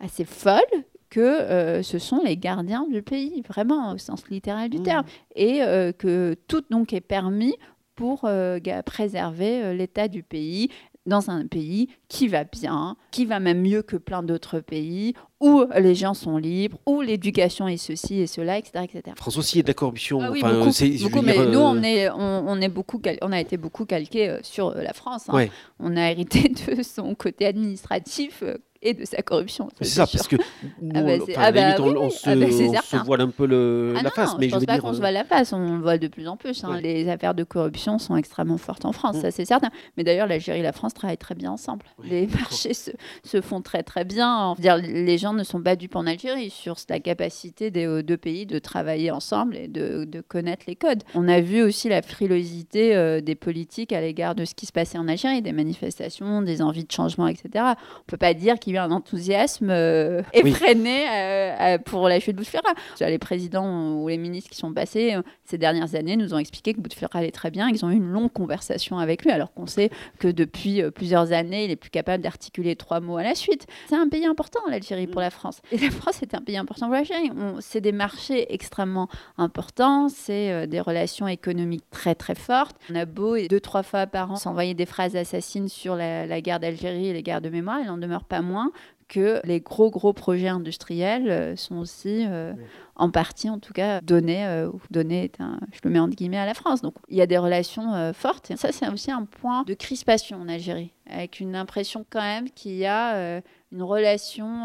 assez folle que euh, ce sont les gardiens du pays, vraiment au sens littéral du mmh. terme, et euh, que tout donc est permis pour euh, préserver l'état du pays dans un pays qui va bien, qui va même mieux que plein d'autres pays, où les gens sont libres, où l'éducation est ceci et cela, etc. etc. France aussi, a de la corruption. Ah oui, beaucoup, mais nous, on, est, on, est beaucoup on a été beaucoup calqué sur la France. Hein. On a hérité de son côté administratif et de sa corruption. C'est ça, parce que nous, ah bah, ah bah on, se, ah bah voile un peu le, la face. mais je, pense pas qu'on se voile la face, on le voile de plus en plus. Hein. Les affaires de corruption sont extrêmement fortes en France, mm. ça c'est certain. Mais d'ailleurs, l'Algérie et la France travaillent très bien ensemble. Les marchés se, se, font très très bien. Dire, les gens ne sont pas dupes en Algérie sur la capacité des deux pays de travailler ensemble et de, de connaître les codes. On a vu aussi la frilosité euh, des politiques à l'égard de ce qui se passait en Algérie, des manifestations, des envies de changement, etc. On peut pas dire qu'il y a eu un enthousiasme euh, effréné euh, euh, pour la chute de Bouteflika. Les présidents ou les ministres qui sont passés ces dernières années nous ont expliqué que Bouteflika allait très bien. Ils ont eu une longue conversation avec lui, alors qu'on sait que depuis plusieurs années, il est plus capable d'articuler trois mots à la suite. C'est un pays important, l'Algérie, pour la France. Et la France est un pays important pour l'Algérie. C'est des marchés extrêmement importants, c'est des relations économiques très très fortes. On a beau deux, trois fois par an s'envoyer des phrases assassines sur la, la guerre d'Algérie et les guerres de mémoire, il n'en demeure pas moins que les gros gros projets industriels euh, sont aussi euh, en partie en tout cas donnés euh, ou donnés je le mets entre guillemets à la France. Donc il y a des relations fortes. Et ça c'est aussi un point de crispation en Algérie avec une impression quand même qu'il y a une relation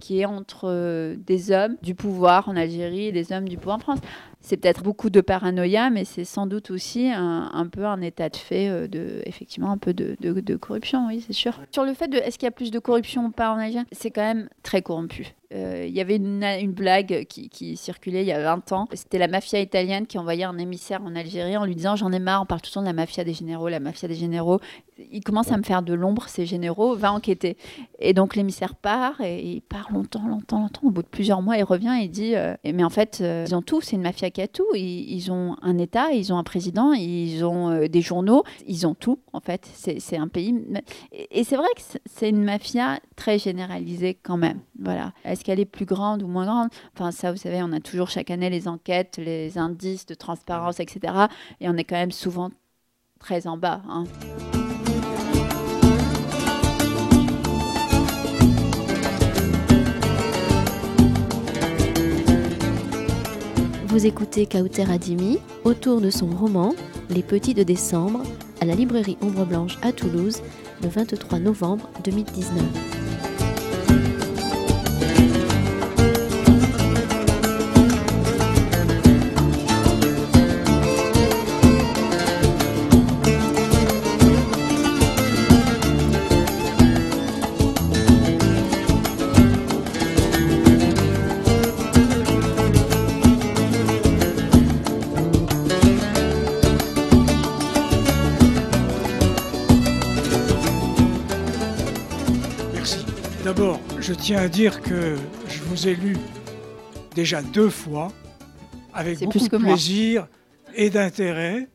qui est entre des hommes du pouvoir en Algérie et des hommes du pouvoir en France c'est peut-être beaucoup de paranoïa, mais c'est sans doute aussi un, peu un état de fait euh, de, effectivement, un peu de, de, corruption, oui, c'est sûr. Sur le fait de est-ce qu'il y a plus de corruption ou pas en Algérie, c'est quand même très corrompu. Euh, il y avait une, blague qui, qui, circulait il y a 20 ans. C'était la mafia italienne qui envoyait un émissaire en Algérie en lui disant J'en ai marre, on parle tout le temps de la mafia des généraux, la mafia des généraux. Il commence à me faire de l'ombre, ces généraux, va enquêter. Et donc l'émissaire part et il part longtemps, longtemps, longtemps. Au bout de plusieurs mois, il revient et il dit euh, Mais en fait, ils ont tout, c'est une mafia qui a tout. Ils, ont un État, ils ont un président, ils ont euh, des journaux, ils ont tout, en fait. C'est un pays. Et, c'est vrai que c'est une mafia très généralisée quand même. Voilà. Est-ce qu'elle est plus grande ou moins grande? Enfin, ça, vous savez, on a toujours chaque année les enquêtes, les indices de transparence, etc. Et on est quand même souvent très en bas. Hein. Vous écoutez Kauter Adimi autour de son roman Les Petits de décembre à la librairie Ombre Blanche à Toulouse le 23 novembre 2019. Je tiens à dire que je vous ai lu déjà deux fois, avec beaucoup de plaisir et d'intérêt,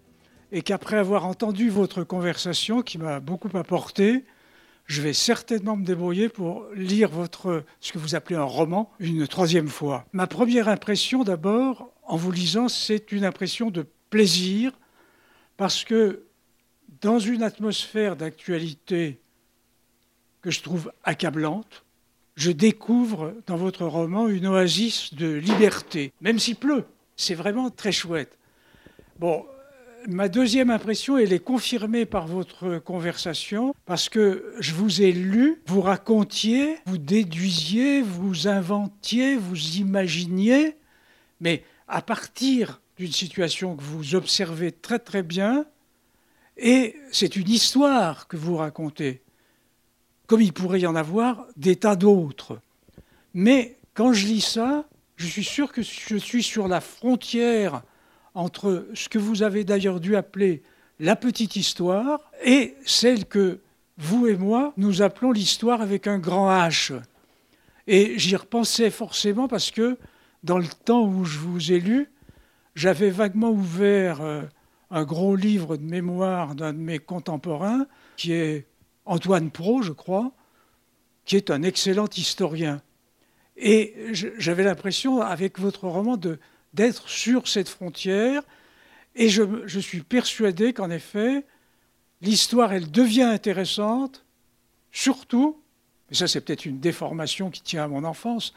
et qu'après avoir entendu votre conversation qui m'a beaucoup apporté, je vais certainement me débrouiller pour lire votre, ce que vous appelez un roman une troisième fois. Ma première impression d'abord, en vous lisant, c'est une impression de plaisir, parce que dans une atmosphère d'actualité que je trouve accablante, je découvre dans votre roman une oasis de liberté, même s'il pleut. C'est vraiment très chouette. Bon, ma deuxième impression, elle est confirmée par votre conversation, parce que je vous ai lu, vous racontiez, vous déduisiez, vous inventiez, vous imaginiez, mais à partir d'une situation que vous observez très très bien, et c'est une histoire que vous racontez, comme il pourrait y en avoir des tas d'autres. Mais quand je lis ça, je suis sûr que je suis sur la frontière entre ce que vous avez d'ailleurs dû appeler la petite histoire et celle que vous et moi, nous appelons l'histoire avec un grand H. Et j'y repensais forcément parce que dans le temps où je vous ai lu, j'avais vaguement ouvert euh, un gros livre de mémoire d'un de mes contemporains, qui est Antoine Pro, je crois, qui est un excellent historien. Et j'avais l'impression, avec votre roman, d'être sur cette frontière. Et je, je suis persuadé qu'en effet, l'histoire, elle devient intéressante, surtout, et ça c'est peut-être une déformation qui tient à mon enfance,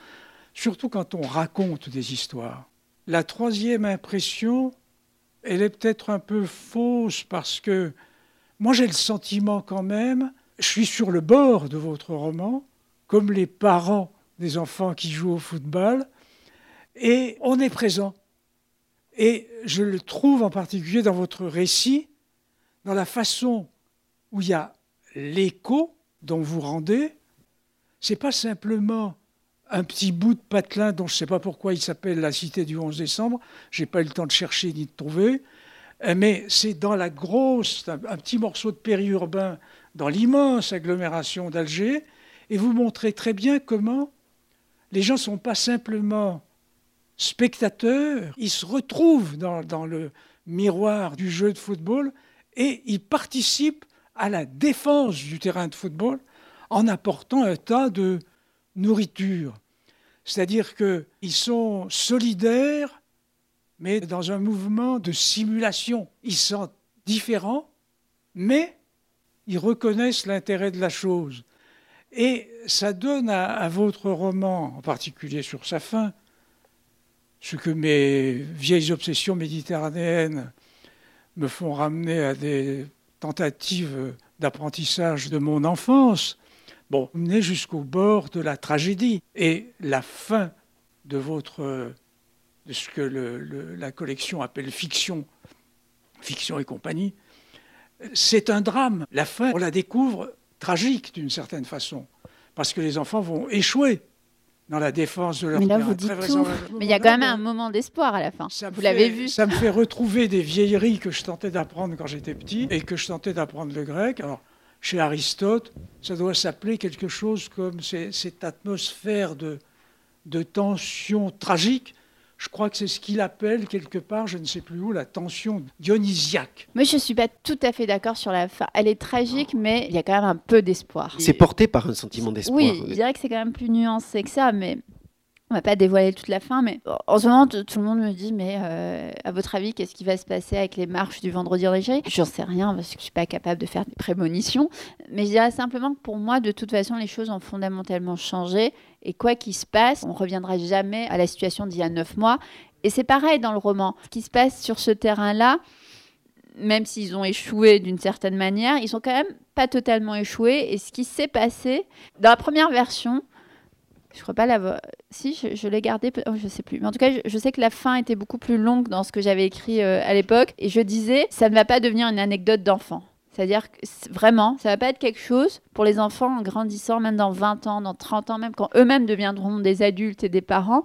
surtout quand on raconte des histoires. La troisième impression, elle est peut-être un peu fausse parce que moi j'ai le sentiment quand même, je suis sur le bord de votre roman, comme les parents des enfants qui jouent au football, et on est présent. Et je le trouve en particulier dans votre récit, dans la façon où il y a l'écho dont vous rendez. C'est pas simplement un petit bout de patelin dont je ne sais pas pourquoi il s'appelle la cité du 11 décembre. Je n'ai pas eu le temps de chercher ni de trouver. Mais c'est dans la grosse, un, petit morceau de périurbain, dans l'immense agglomération d'Alger. Et vous montrez très bien comment les gens ne sont pas simplement spectateurs, ils se retrouvent dans, le miroir du jeu de football et ils participent à la défense du terrain de football en apportant un tas de nourriture. C'est-à-dire qu'ils sont solidaires, mais dans un mouvement de simulation. Ils sont différents, mais ils reconnaissent l'intérêt de la chose. Et ça donne à, votre roman, en particulier sur sa fin, ce que mes vieilles obsessions méditerranéennes me font ramener à des tentatives d'apprentissage de mon enfance. Bon, menez jusqu'au bord de la tragédie. Et la fin de votre de ce que la collection appelle fiction, fiction et compagnie, c'est un drame. La fin, on la découvre tragique d'une certaine façon, parce que les enfants vont échouer dans la défense de leur Mais là, vous dites tout. Mais il y a quand même un moment d'espoir à la fin. vous l'avez vu. Ça me fait retrouver des vieilleries que je tentais d'apprendre quand j'étais petit et que je tentais d'apprendre le grec. Alors, chez Aristote, ça doit s'appeler quelque chose comme cette atmosphère de, de tension tragique je crois que c'est ce qu'il appelle quelque part, je ne sais plus où, la tension dionysiaque. Mais je ne suis pas tout à fait d'accord sur la fin. Elle est tragique, mais il y a quand même un peu d'espoir. C'est porté par un sentiment d'espoir. Oui, je dirais que c'est quand même plus nuancé que ça, mais on va pas dévoiler toute la fin, mais en ce moment, tout le monde me dit, mais euh, à votre avis, qu'est-ce qui va se passer avec les marches du vendredi Je J'en sais rien parce que je suis pas capable de faire des prémonitions, mais je dirais simplement que pour moi, de toute façon, les choses ont fondamentalement changé et quoi qu'il se passe, on reviendra jamais à la situation d'il y a neuf mois. Et c'est pareil dans le roman. Ce qui se passe sur ce terrain-là, même s'ils ont échoué d'une certaine manière, ils sont quand même pas totalement échoués. Et ce qui s'est passé dans la première version, je crois pas la Si, je, l'ai gardé, oh, je sais plus. Mais en tout cas, je, sais que la fin était beaucoup plus longue dans ce que j'avais écrit euh, à l'époque. Et je disais, ça ne va pas devenir une anecdote d'enfant. C'est-à-dire que vraiment, ça va pas être quelque chose pour les enfants en grandissant, même dans 20 ans, dans 30 ans, même quand eux-mêmes deviendront des adultes et des parents.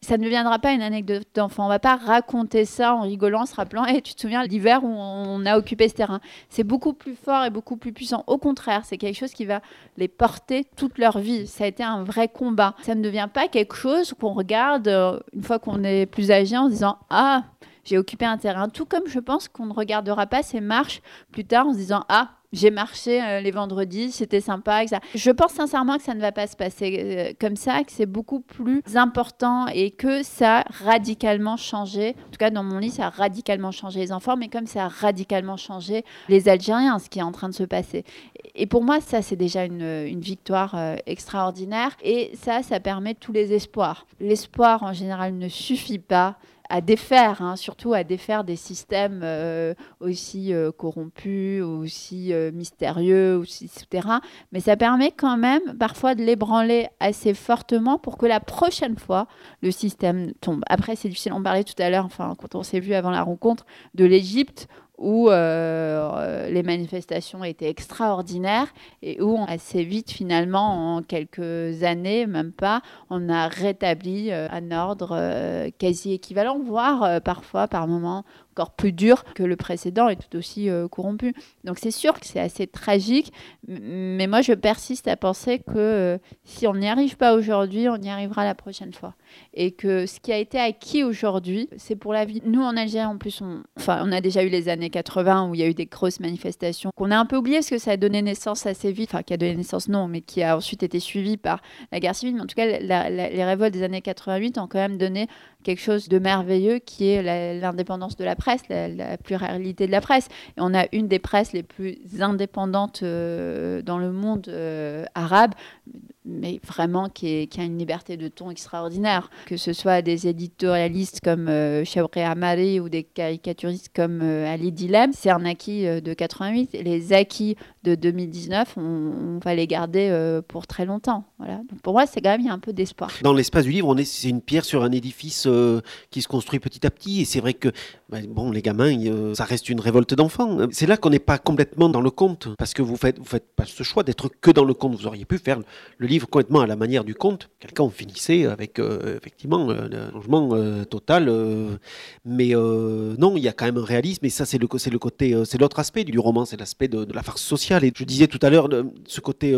ça ne deviendra pas une anecdote d'enfant. On va pas raconter ça en rigolant, en se rappelant, hey, tu te souviens l'hiver où on a occupé ce terrain? C'est beaucoup plus fort et beaucoup plus puissant. Au contraire, c'est quelque chose qui va les porter toute leur vie. Ça a été un vrai combat. Ça ne devient pas quelque chose qu'on regarde euh, une fois qu'on est plus âgé en se disant ah j'ai occupé un terrain. Tout comme je pense qu'on ne regardera pas ces marches plus tard en se disant ah j'ai marché euh, les vendredis, c'était sympa. Etc. Je pense sincèrement que ça ne va pas se passer euh, comme ça, que c'est beaucoup plus important et que ça a radicalement changé. En tout cas, dans mon lit, ça a radicalement changé les enfants, mais comme ça a radicalement changé les Algériens, ce qui est en train de se passer. Et pour moi, ça, c'est déjà une, victoire euh, extraordinaire. Et ça, ça permet tous les espoirs. L'espoir, en général, ne suffit pas à défaire, hein, surtout à défaire des systèmes euh, aussi euh, corrompus, aussi euh, mystérieux, aussi souterrains. Mais ça permet quand même parfois de l'ébranler assez fortement pour que la prochaine fois, le système tombe. Après, c'est difficile, on parlait tout à l'heure, enfin, quand on s'est vu avant la rencontre, de l'Égypte où euh, les manifestations étaient extraordinaires et où assez vite, finalement, en quelques années, même pas, on a rétabli euh, un ordre euh, quasi équivalent, voire parfois, par moments, encore plus dur que le précédent et tout aussi corrompu. Donc c'est sûr que c'est assez tragique, mais moi je persiste à penser que si on n'y arrive pas aujourd'hui, on y arrivera la prochaine fois. Et que ce qui a été acquis aujourd'hui, c'est pour la vie. Nous en Algérie, en plus, on, enfin, on a déjà eu les années 80 où il y a eu des grosses manifestations qu'on a un peu oublié parce que ça a donné naissance assez vite, enfin qui a donné naissance non, mais qui a ensuite été suivi par la guerre civile. Mais en tout cas, les révoltes des années 88 ont quand même donné quelque chose de merveilleux qui est l'indépendance de la presse, la, pluralité de la presse. On a une des presses les plus indépendantes euh, dans le monde euh, arabe, mais vraiment qui, a une liberté de ton extraordinaire. Que ce soit des éditorialistes comme euh, Amari ou des caricaturistes comme euh, Ali Dilem, c'est un acquis de 88. les acquis de 2019, on, va les garder pour très longtemps. Voilà. Donc pour moi, c'est quand même il y a un peu d'espoir. Dans l'espace du livre, on est c'est une pierre sur un édifice euh, qui se construit petit à petit. Et c'est vrai que, bah, bon, les gamins, euh, ça reste une révolte d'enfants. C'est là qu'on n'est pas complètement dans le conte, parce que vous faites, vous faites pas ce choix d'être que dans le conte. Vous auriez pu faire le livre complètement à la manière du conte. Quelqu'un finissait avec, euh, effectivement, un changement total. mais non, il y a quand même un réalisme, et ça, c'est le, côté, c'est l'autre aspect du roman, c'est l'aspect de, la farce sociale. Et je disais tout à l'heure, ce côté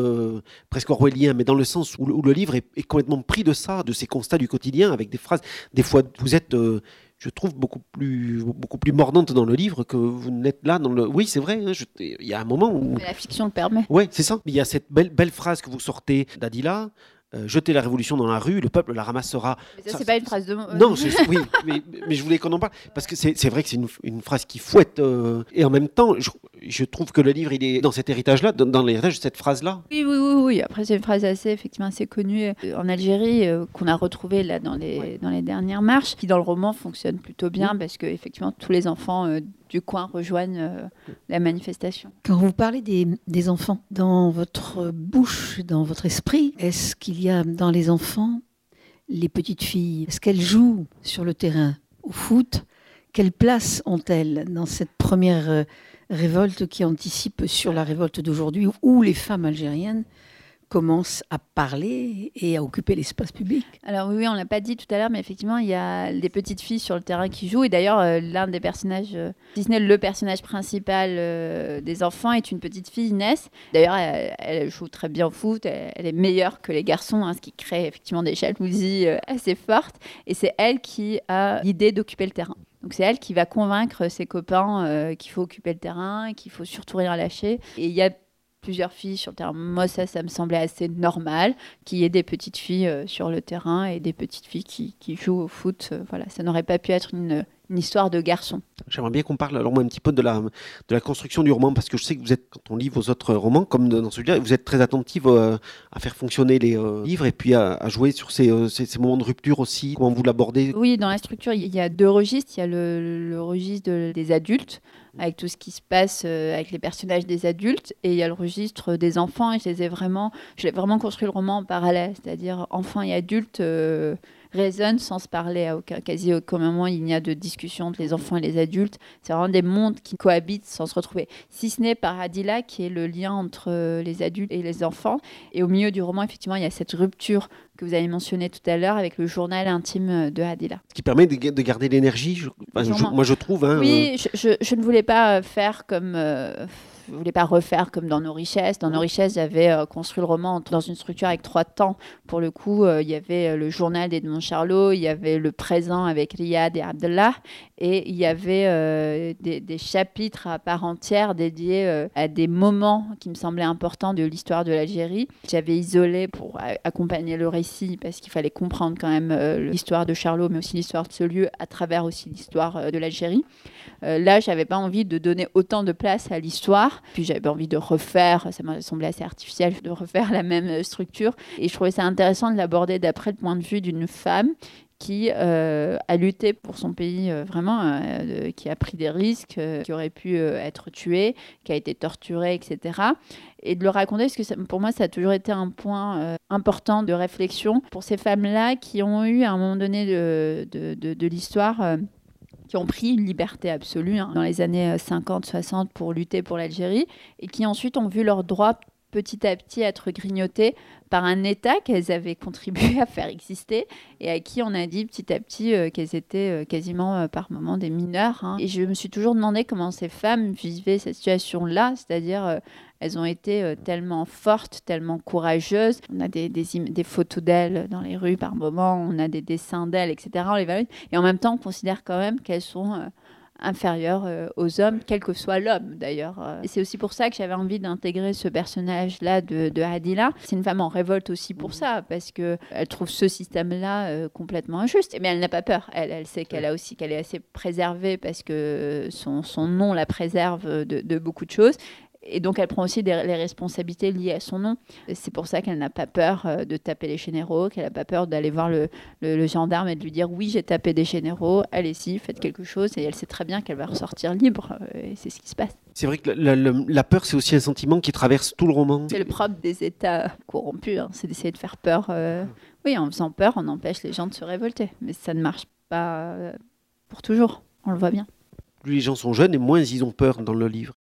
presque orwellien, mais dans le sens où, le livre est, est complètement pris de ça, de ces constats du quotidien, avec des phrases des fois, vous êtes, euh, je trouve, beaucoup plus, beaucoup plus mordante dans le livre que vous n'êtes là dans le. Oui, c'est vrai. Hein, il y a un moment où. la fiction le permet. Oui, c'est ça. Il y a cette belle, belle phrase que vous sortez d'Adila. Euh, jeter la révolution dans la rue, le peuple la ramassera. Mais ça, c'est pas une phrase de. Non, oui, mais, mais, je voulais qu'on en parle parce que c'est vrai que c'est une, une, phrase qui fouette euh, et en même temps, je, je, trouve que le livre il est dans cet héritage-là, dans, l'héritage de cette phrase-là. Oui, oui, oui, oui. Après, c'est une phrase assez effectivement assez connue euh, en Algérie qu'on a retrouvée là dans les dans les dernières marches, qui dans le roman fonctionne plutôt bien parce que effectivement tous les enfants du coin rejoignent euh, la manifestation. Quand vous parlez des, enfants, dans votre bouche, dans votre esprit, est-ce qu'il y a dans les enfants les petites filles? Est-ce qu'elles jouent sur le terrain au foot? Quelle place ont-elles dans cette première euh, révolte qui anticipe sur la révolte d'aujourd'hui où les femmes algériennes commence à parler et à occuper l'espace public. Alors oui, on l'a pas dit tout à l'heure, mais effectivement, il y a des petites filles sur le terrain qui jouent. Et d'ailleurs, euh, l'un des personnages, euh, si ce n'est le personnage principal euh, des enfants, est une petite fille, Inès. D'ailleurs, elle, joue très bien au foot, elle, est meilleure que les garçons, hein, ce qui crée effectivement des jalousies assez fortes. Et c'est elle qui a l'idée d'occuper le terrain. Donc c'est elle qui va convaincre ses copains qu'il faut occuper le terrain, qu'il faut surtout rien lâcher. Et il y a plusieurs filles sur le terrain. Moi, ça, ça me semblait assez normal qu'il y ait des petites filles euh, sur le terrain et des petites filles qui, qui jouent au foot. Euh, voilà, ça n'aurait pas pu être une, une histoire de garçon. J'aimerais bien qu'on parle alors un petit peu de la, de la construction du roman, parce que je sais que vous êtes, quand on lit vos autres romans, comme dans celui-là, vous êtes très attentive euh, à faire fonctionner les livres et puis à, jouer sur ces, ces, moments de rupture aussi. Comment vous l'abordez? Oui, dans la structure, il y a deux registres. Il y a le, le registre des adultes, avec tout ce qui se passe euh, avec les personnages des adultes et il y a le registre des enfants et je les ai vraiment je l'ai vraiment construit le roman en parallèle c'est-à-dire enfants et adultes euh, résonnent sans se parler. À aucun, quasi aucun moment, il n'y a de discussion entre les enfants et les adultes. C'est vraiment des mondes qui cohabitent sans se retrouver. Si ce n'est par Adila, qui est le lien entre euh, les adultes et les enfants. Et au milieu du roman, effectivement, il y a cette rupture que vous avez mentionné tout à l'heure avec le journal intime de Adila. Ce qui permet de, garder l'énergie, moi je trouve. Hein, oui, je, je, ne voulais pas faire comme je voulais pas refaire comme dans Nos richesses. Dans Nos richesses, j'avais euh, construit le roman dans une structure avec trois temps. Pour le coup, euh, il y avait euh, le journal d'Edmond Charlot, il y avait le présent avec Riyad et Abdallah, et il y avait des, chapitres à part entière dédiés à des moments qui me semblaient importants de l'histoire de l'Algérie. J'avais isolé pour accompagner le récit parce qu'il fallait comprendre quand même l'histoire de Charlot, mais aussi l'histoire de ce lieu à travers aussi l'histoire de l'Algérie. là, j'avais pas envie de donner autant de place à l'histoire puis j'avais envie de refaire, ça m'a semblé assez artificiel de refaire la même euh, structure. Et je trouvais ça intéressant de l'aborder d'après le point de vue d'une femme qui euh, a lutté pour son pays euh, vraiment, qui a pris des risques, qui aurait pu être tuée, qui a été torturée, etc. Et de le raconter, parce que pour moi, ça a toujours été un point important de réflexion pour ces femmes-là qui ont eu à un moment donné de, l'histoire qui ont pris une liberté absolue hein, dans les années 50-60 euh, pour lutter pour l'Algérie et qui ensuite ont vu leurs droits petit à petit être grignotés par un État qu'elles avaient contribué à faire exister et à qui on a dit petit à petit euh, qu'elles étaient euh, quasiment par moments des mineurs. Hein. Et je me suis toujours demandé comment ces femmes vivaient cette situation-là, c'est-à-dire elles ont été euh, tellement fortes, tellement courageuses. On a des, des, photos d'elles dans les rues par moments, on a des dessins d'elles, etc. On les Et en même temps, on considère quand même qu'elles sont euh, inférieures euh, aux hommes, quel que soit l'homme d'ailleurs. C'est aussi pour ça que j'avais envie d'intégrer ce personnage-là de, de, Hadila. C'est une femme en révolte aussi pour ça, parce qu'elle trouve ce système-là complètement injuste. Mais elle n'a pas peur. Elle, elle sait qu'elle a aussi qu'elle est assez préservée parce que son, son nom la préserve de, de beaucoup de choses et donc elle prend aussi les responsabilités liées à son nom. C'est pour ça qu'elle n'a pas peur euh, de taper les généraux, qu'elle n'a pas peur d'aller voir le, gendarme et de lui dire oui j'ai tapé des généraux, allez-y, faites quelque chose. Et elle sait très bien qu'elle va ressortir libre. Euh, et c'est ce qui se passe. C'est vrai que la, peur, c'est aussi un sentiment qui traverse tout le roman. C'est le propre des États corrompus, hein. c'est d'essayer de faire peur. Euh, oui, en faisant peur, on empêche les gens de se révolter. Mais ça ne marche pas pour toujours, on le voit bien. Plus les gens sont jeunes et moins ils ont peur dans le livre.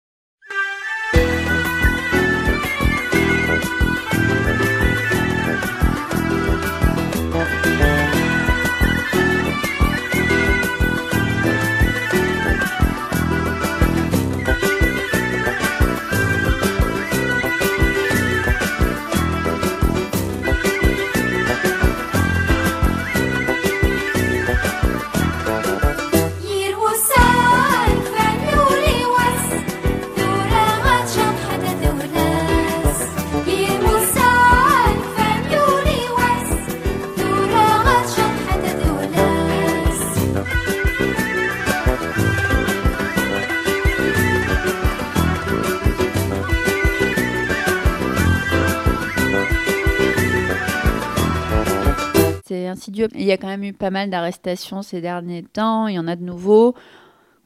Il y a quand même eu pas mal d'arrestations ces derniers temps. Il y en a de nouveaux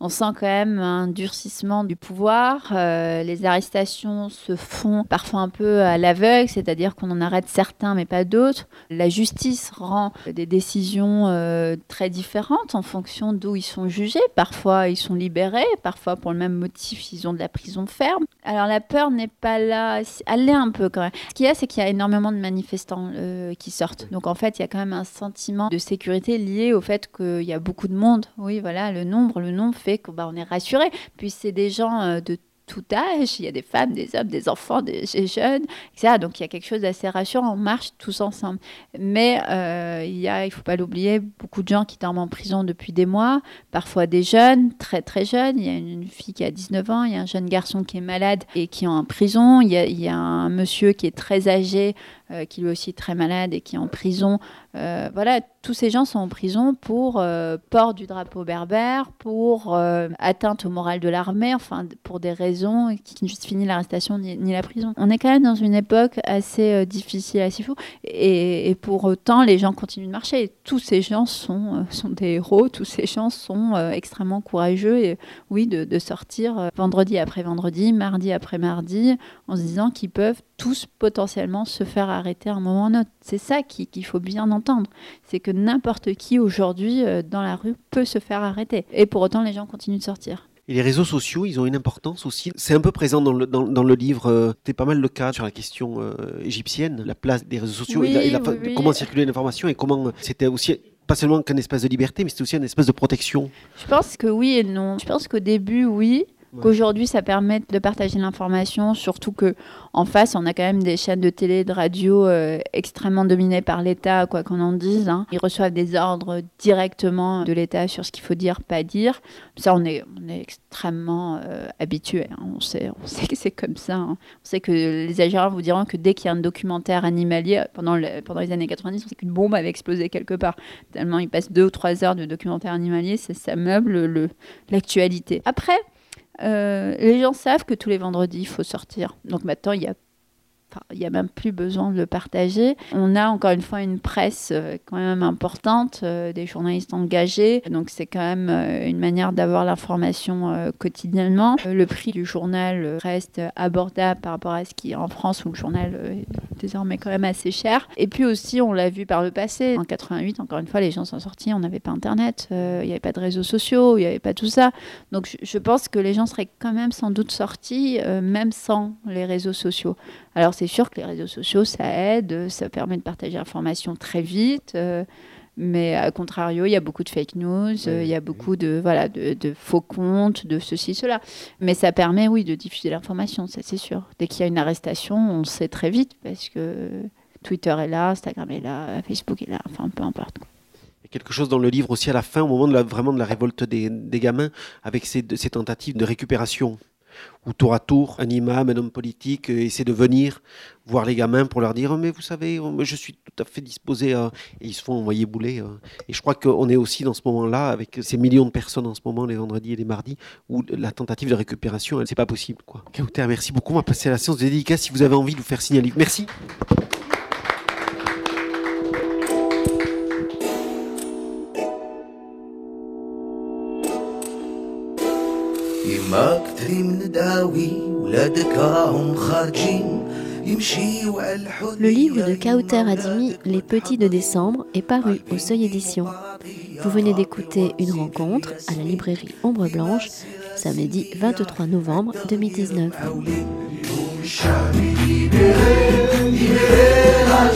on sent quand même un durcissement du pouvoir. Euh, les arrestations se font parfois un peu à l'aveugle, c'est-à-dire qu'on en arrête certains mais pas d'autres. La justice rend des décisions euh, très différentes en fonction d'où ils sont jugés. Parfois ils sont libérés, parfois pour le même motif ils ont de la prison ferme. Alors la peur n'est pas là, elle l'est un peu quand même. Ce qu'il y a, c'est qu'il y a énormément de manifestants euh, qui sortent. Donc en fait, il y a quand même un sentiment de sécurité lié au fait qu'il y a beaucoup de monde. Oui, voilà, le nombre, le nombre fait qu'on bah, est rassuré. Puis c'est des gens euh, de tout âge, il y a des femmes, des hommes, des enfants, des jeunes, etc. Donc il y a quelque chose d'assez rassurant, on marche tous ensemble. Mais euh, il y a, il faut pas l'oublier, beaucoup de gens qui dorment en prison depuis des mois, parfois des jeunes, très très jeunes. Il y a une fille qui a 19 ans, il y a un jeune garçon qui est malade et qui est en prison, il y a un monsieur qui est très âgé, euh, qui lui aussi est très malade et qui est en prison. Euh, voilà, tous ces gens sont en prison pour euh, port du drapeau berbère, pour atteinte au moral de l'armée, enfin pour des raisons qui ne justifient l'arrestation ni, la prison. On est quand même dans une époque assez difficile, assez fou, et, pour autant les gens continuent de marcher. tous ces gens sont, sont des héros, tous ces gens sont extrêmement courageux et oui, de sortir vendredi après vendredi, mardi après mardi, en se disant qu'ils peuvent tous potentiellement se faire arrêter à un moment ou un autre. C'est ça qu'il faut bien entendre. C'est que n'importe qui aujourd'hui euh, dans la rue peut se faire arrêter. Et pour autant, les gens continuent de sortir. Et les réseaux sociaux, ils ont une importance aussi. C'est un peu présent dans le, dans, le livre. Euh, C'était pas mal le cas sur la question euh, égyptienne, la place des réseaux sociaux et, comment circuler l'information et comment c'était aussi pas seulement qu'un espace de liberté, mais c'était aussi un espace de protection. Je pense que oui et non. Je pense qu'au début, oui. Qu'aujourd'hui, ça permet de partager l'information, surtout que en face, on a quand même des chaînes de télé, de radio euh, extrêmement dominées par l'État, quoi qu'on en dise. Hein. Ils reçoivent des ordres directement de l'État sur ce qu'il faut dire, pas dire. Ça, on est, extrêmement euh, habitué. Hein. On, sait, que c'est comme ça. Hein. On sait que les Algériens vous diront que dès qu'il y a un documentaire animalier, pendant, les années 90, on sait qu'une bombe avait explosé quelque part. Tellement ils passent deux ou trois heures de documentaire animalier, ça meuble l'actualité. Après, les gens savent que tous les vendredis, il faut sortir. Donc maintenant, il y a il n'y a même plus besoin de le partager. On a encore une fois une presse euh, quand même importante, euh, des journalistes engagés, donc c'est quand même euh, une manière d'avoir l'information quotidiennement. Le prix du journal reste abordable par rapport à ce qui est en France où le journal est désormais quand même assez cher. Et puis aussi, on l'a vu par le passé, en 88, encore une fois, les gens sont sortis, on n'avait pas Internet, il n'y avait pas de réseaux sociaux, il n'y avait pas tout ça. Donc je, je, pense que les gens seraient quand même sans doute sortis, même sans les réseaux sociaux. Alors c'est sûr que les réseaux sociaux, ça aide, ça permet de partager l'information très vite. Euh, mais à contrario, il y a beaucoup de fake news, il y a beaucoup de, voilà, de, faux comptes, de ceci, cela. Mais ça permet, oui, de diffuser l'information, ça c'est sûr. Dès qu'il y a une arrestation, on sait très vite parce que Twitter est là, Instagram est là, Facebook est là, enfin peu importe. Il y a quelque chose dans le livre aussi à la fin, au moment de la, vraiment de la révolte des, des gamins, avec ces, ces tentatives de récupération où tour à tour, un imam, un homme politique euh, essaie de venir voir les gamins pour leur dire oh, Mais vous savez, oh, je suis tout à fait disposé à. Et ils se font envoyer bouler. Euh. Et je crois qu'on est aussi dans ce moment-là, avec ces millions de personnes en ce moment, les vendredis et les mardis, où la tentative de récupération, c'est pas possible. Quoi. merci beaucoup. On va passer à la séance de dédicace si vous avez envie de vous faire signaler. Merci. Le livre de Kauter Adimi, Les Petits de décembre, est paru au Seuil Édition. Vous venez d'écouter une rencontre à la librairie Ombre Blanche, samedi 23 novembre 2019. الشعب يلعب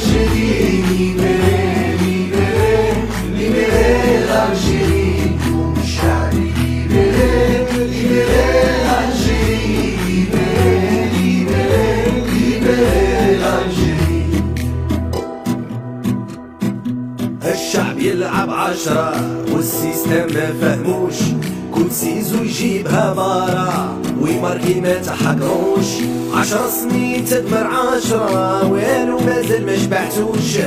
عشرة والسيستم ما فهموش كل سيزو يجيبها مارا ويماركي ما تحقروش عشر سنين تدمر عشرة وينو مازال ما شبعتوش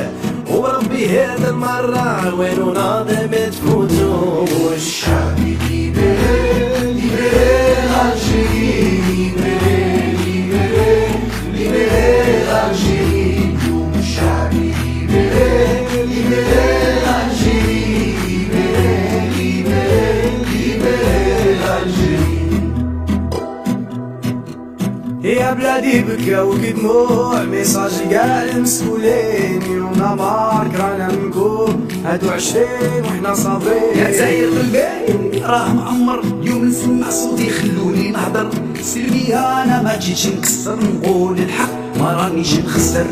وربي هذا المرة وينو ناضي ما تفوتوش ليبري يا بلادي بكاو دموع ميساج قال المسؤولين يومنا مارك رانا منكم هادو عشرين وحنا صابرين. يا زاير قلبي راه معمر. اليوم نسمع صوتي خلوني نهضر. سلمي أنا ما جيتش نكسر نقول الحق ما رانيش نخسر.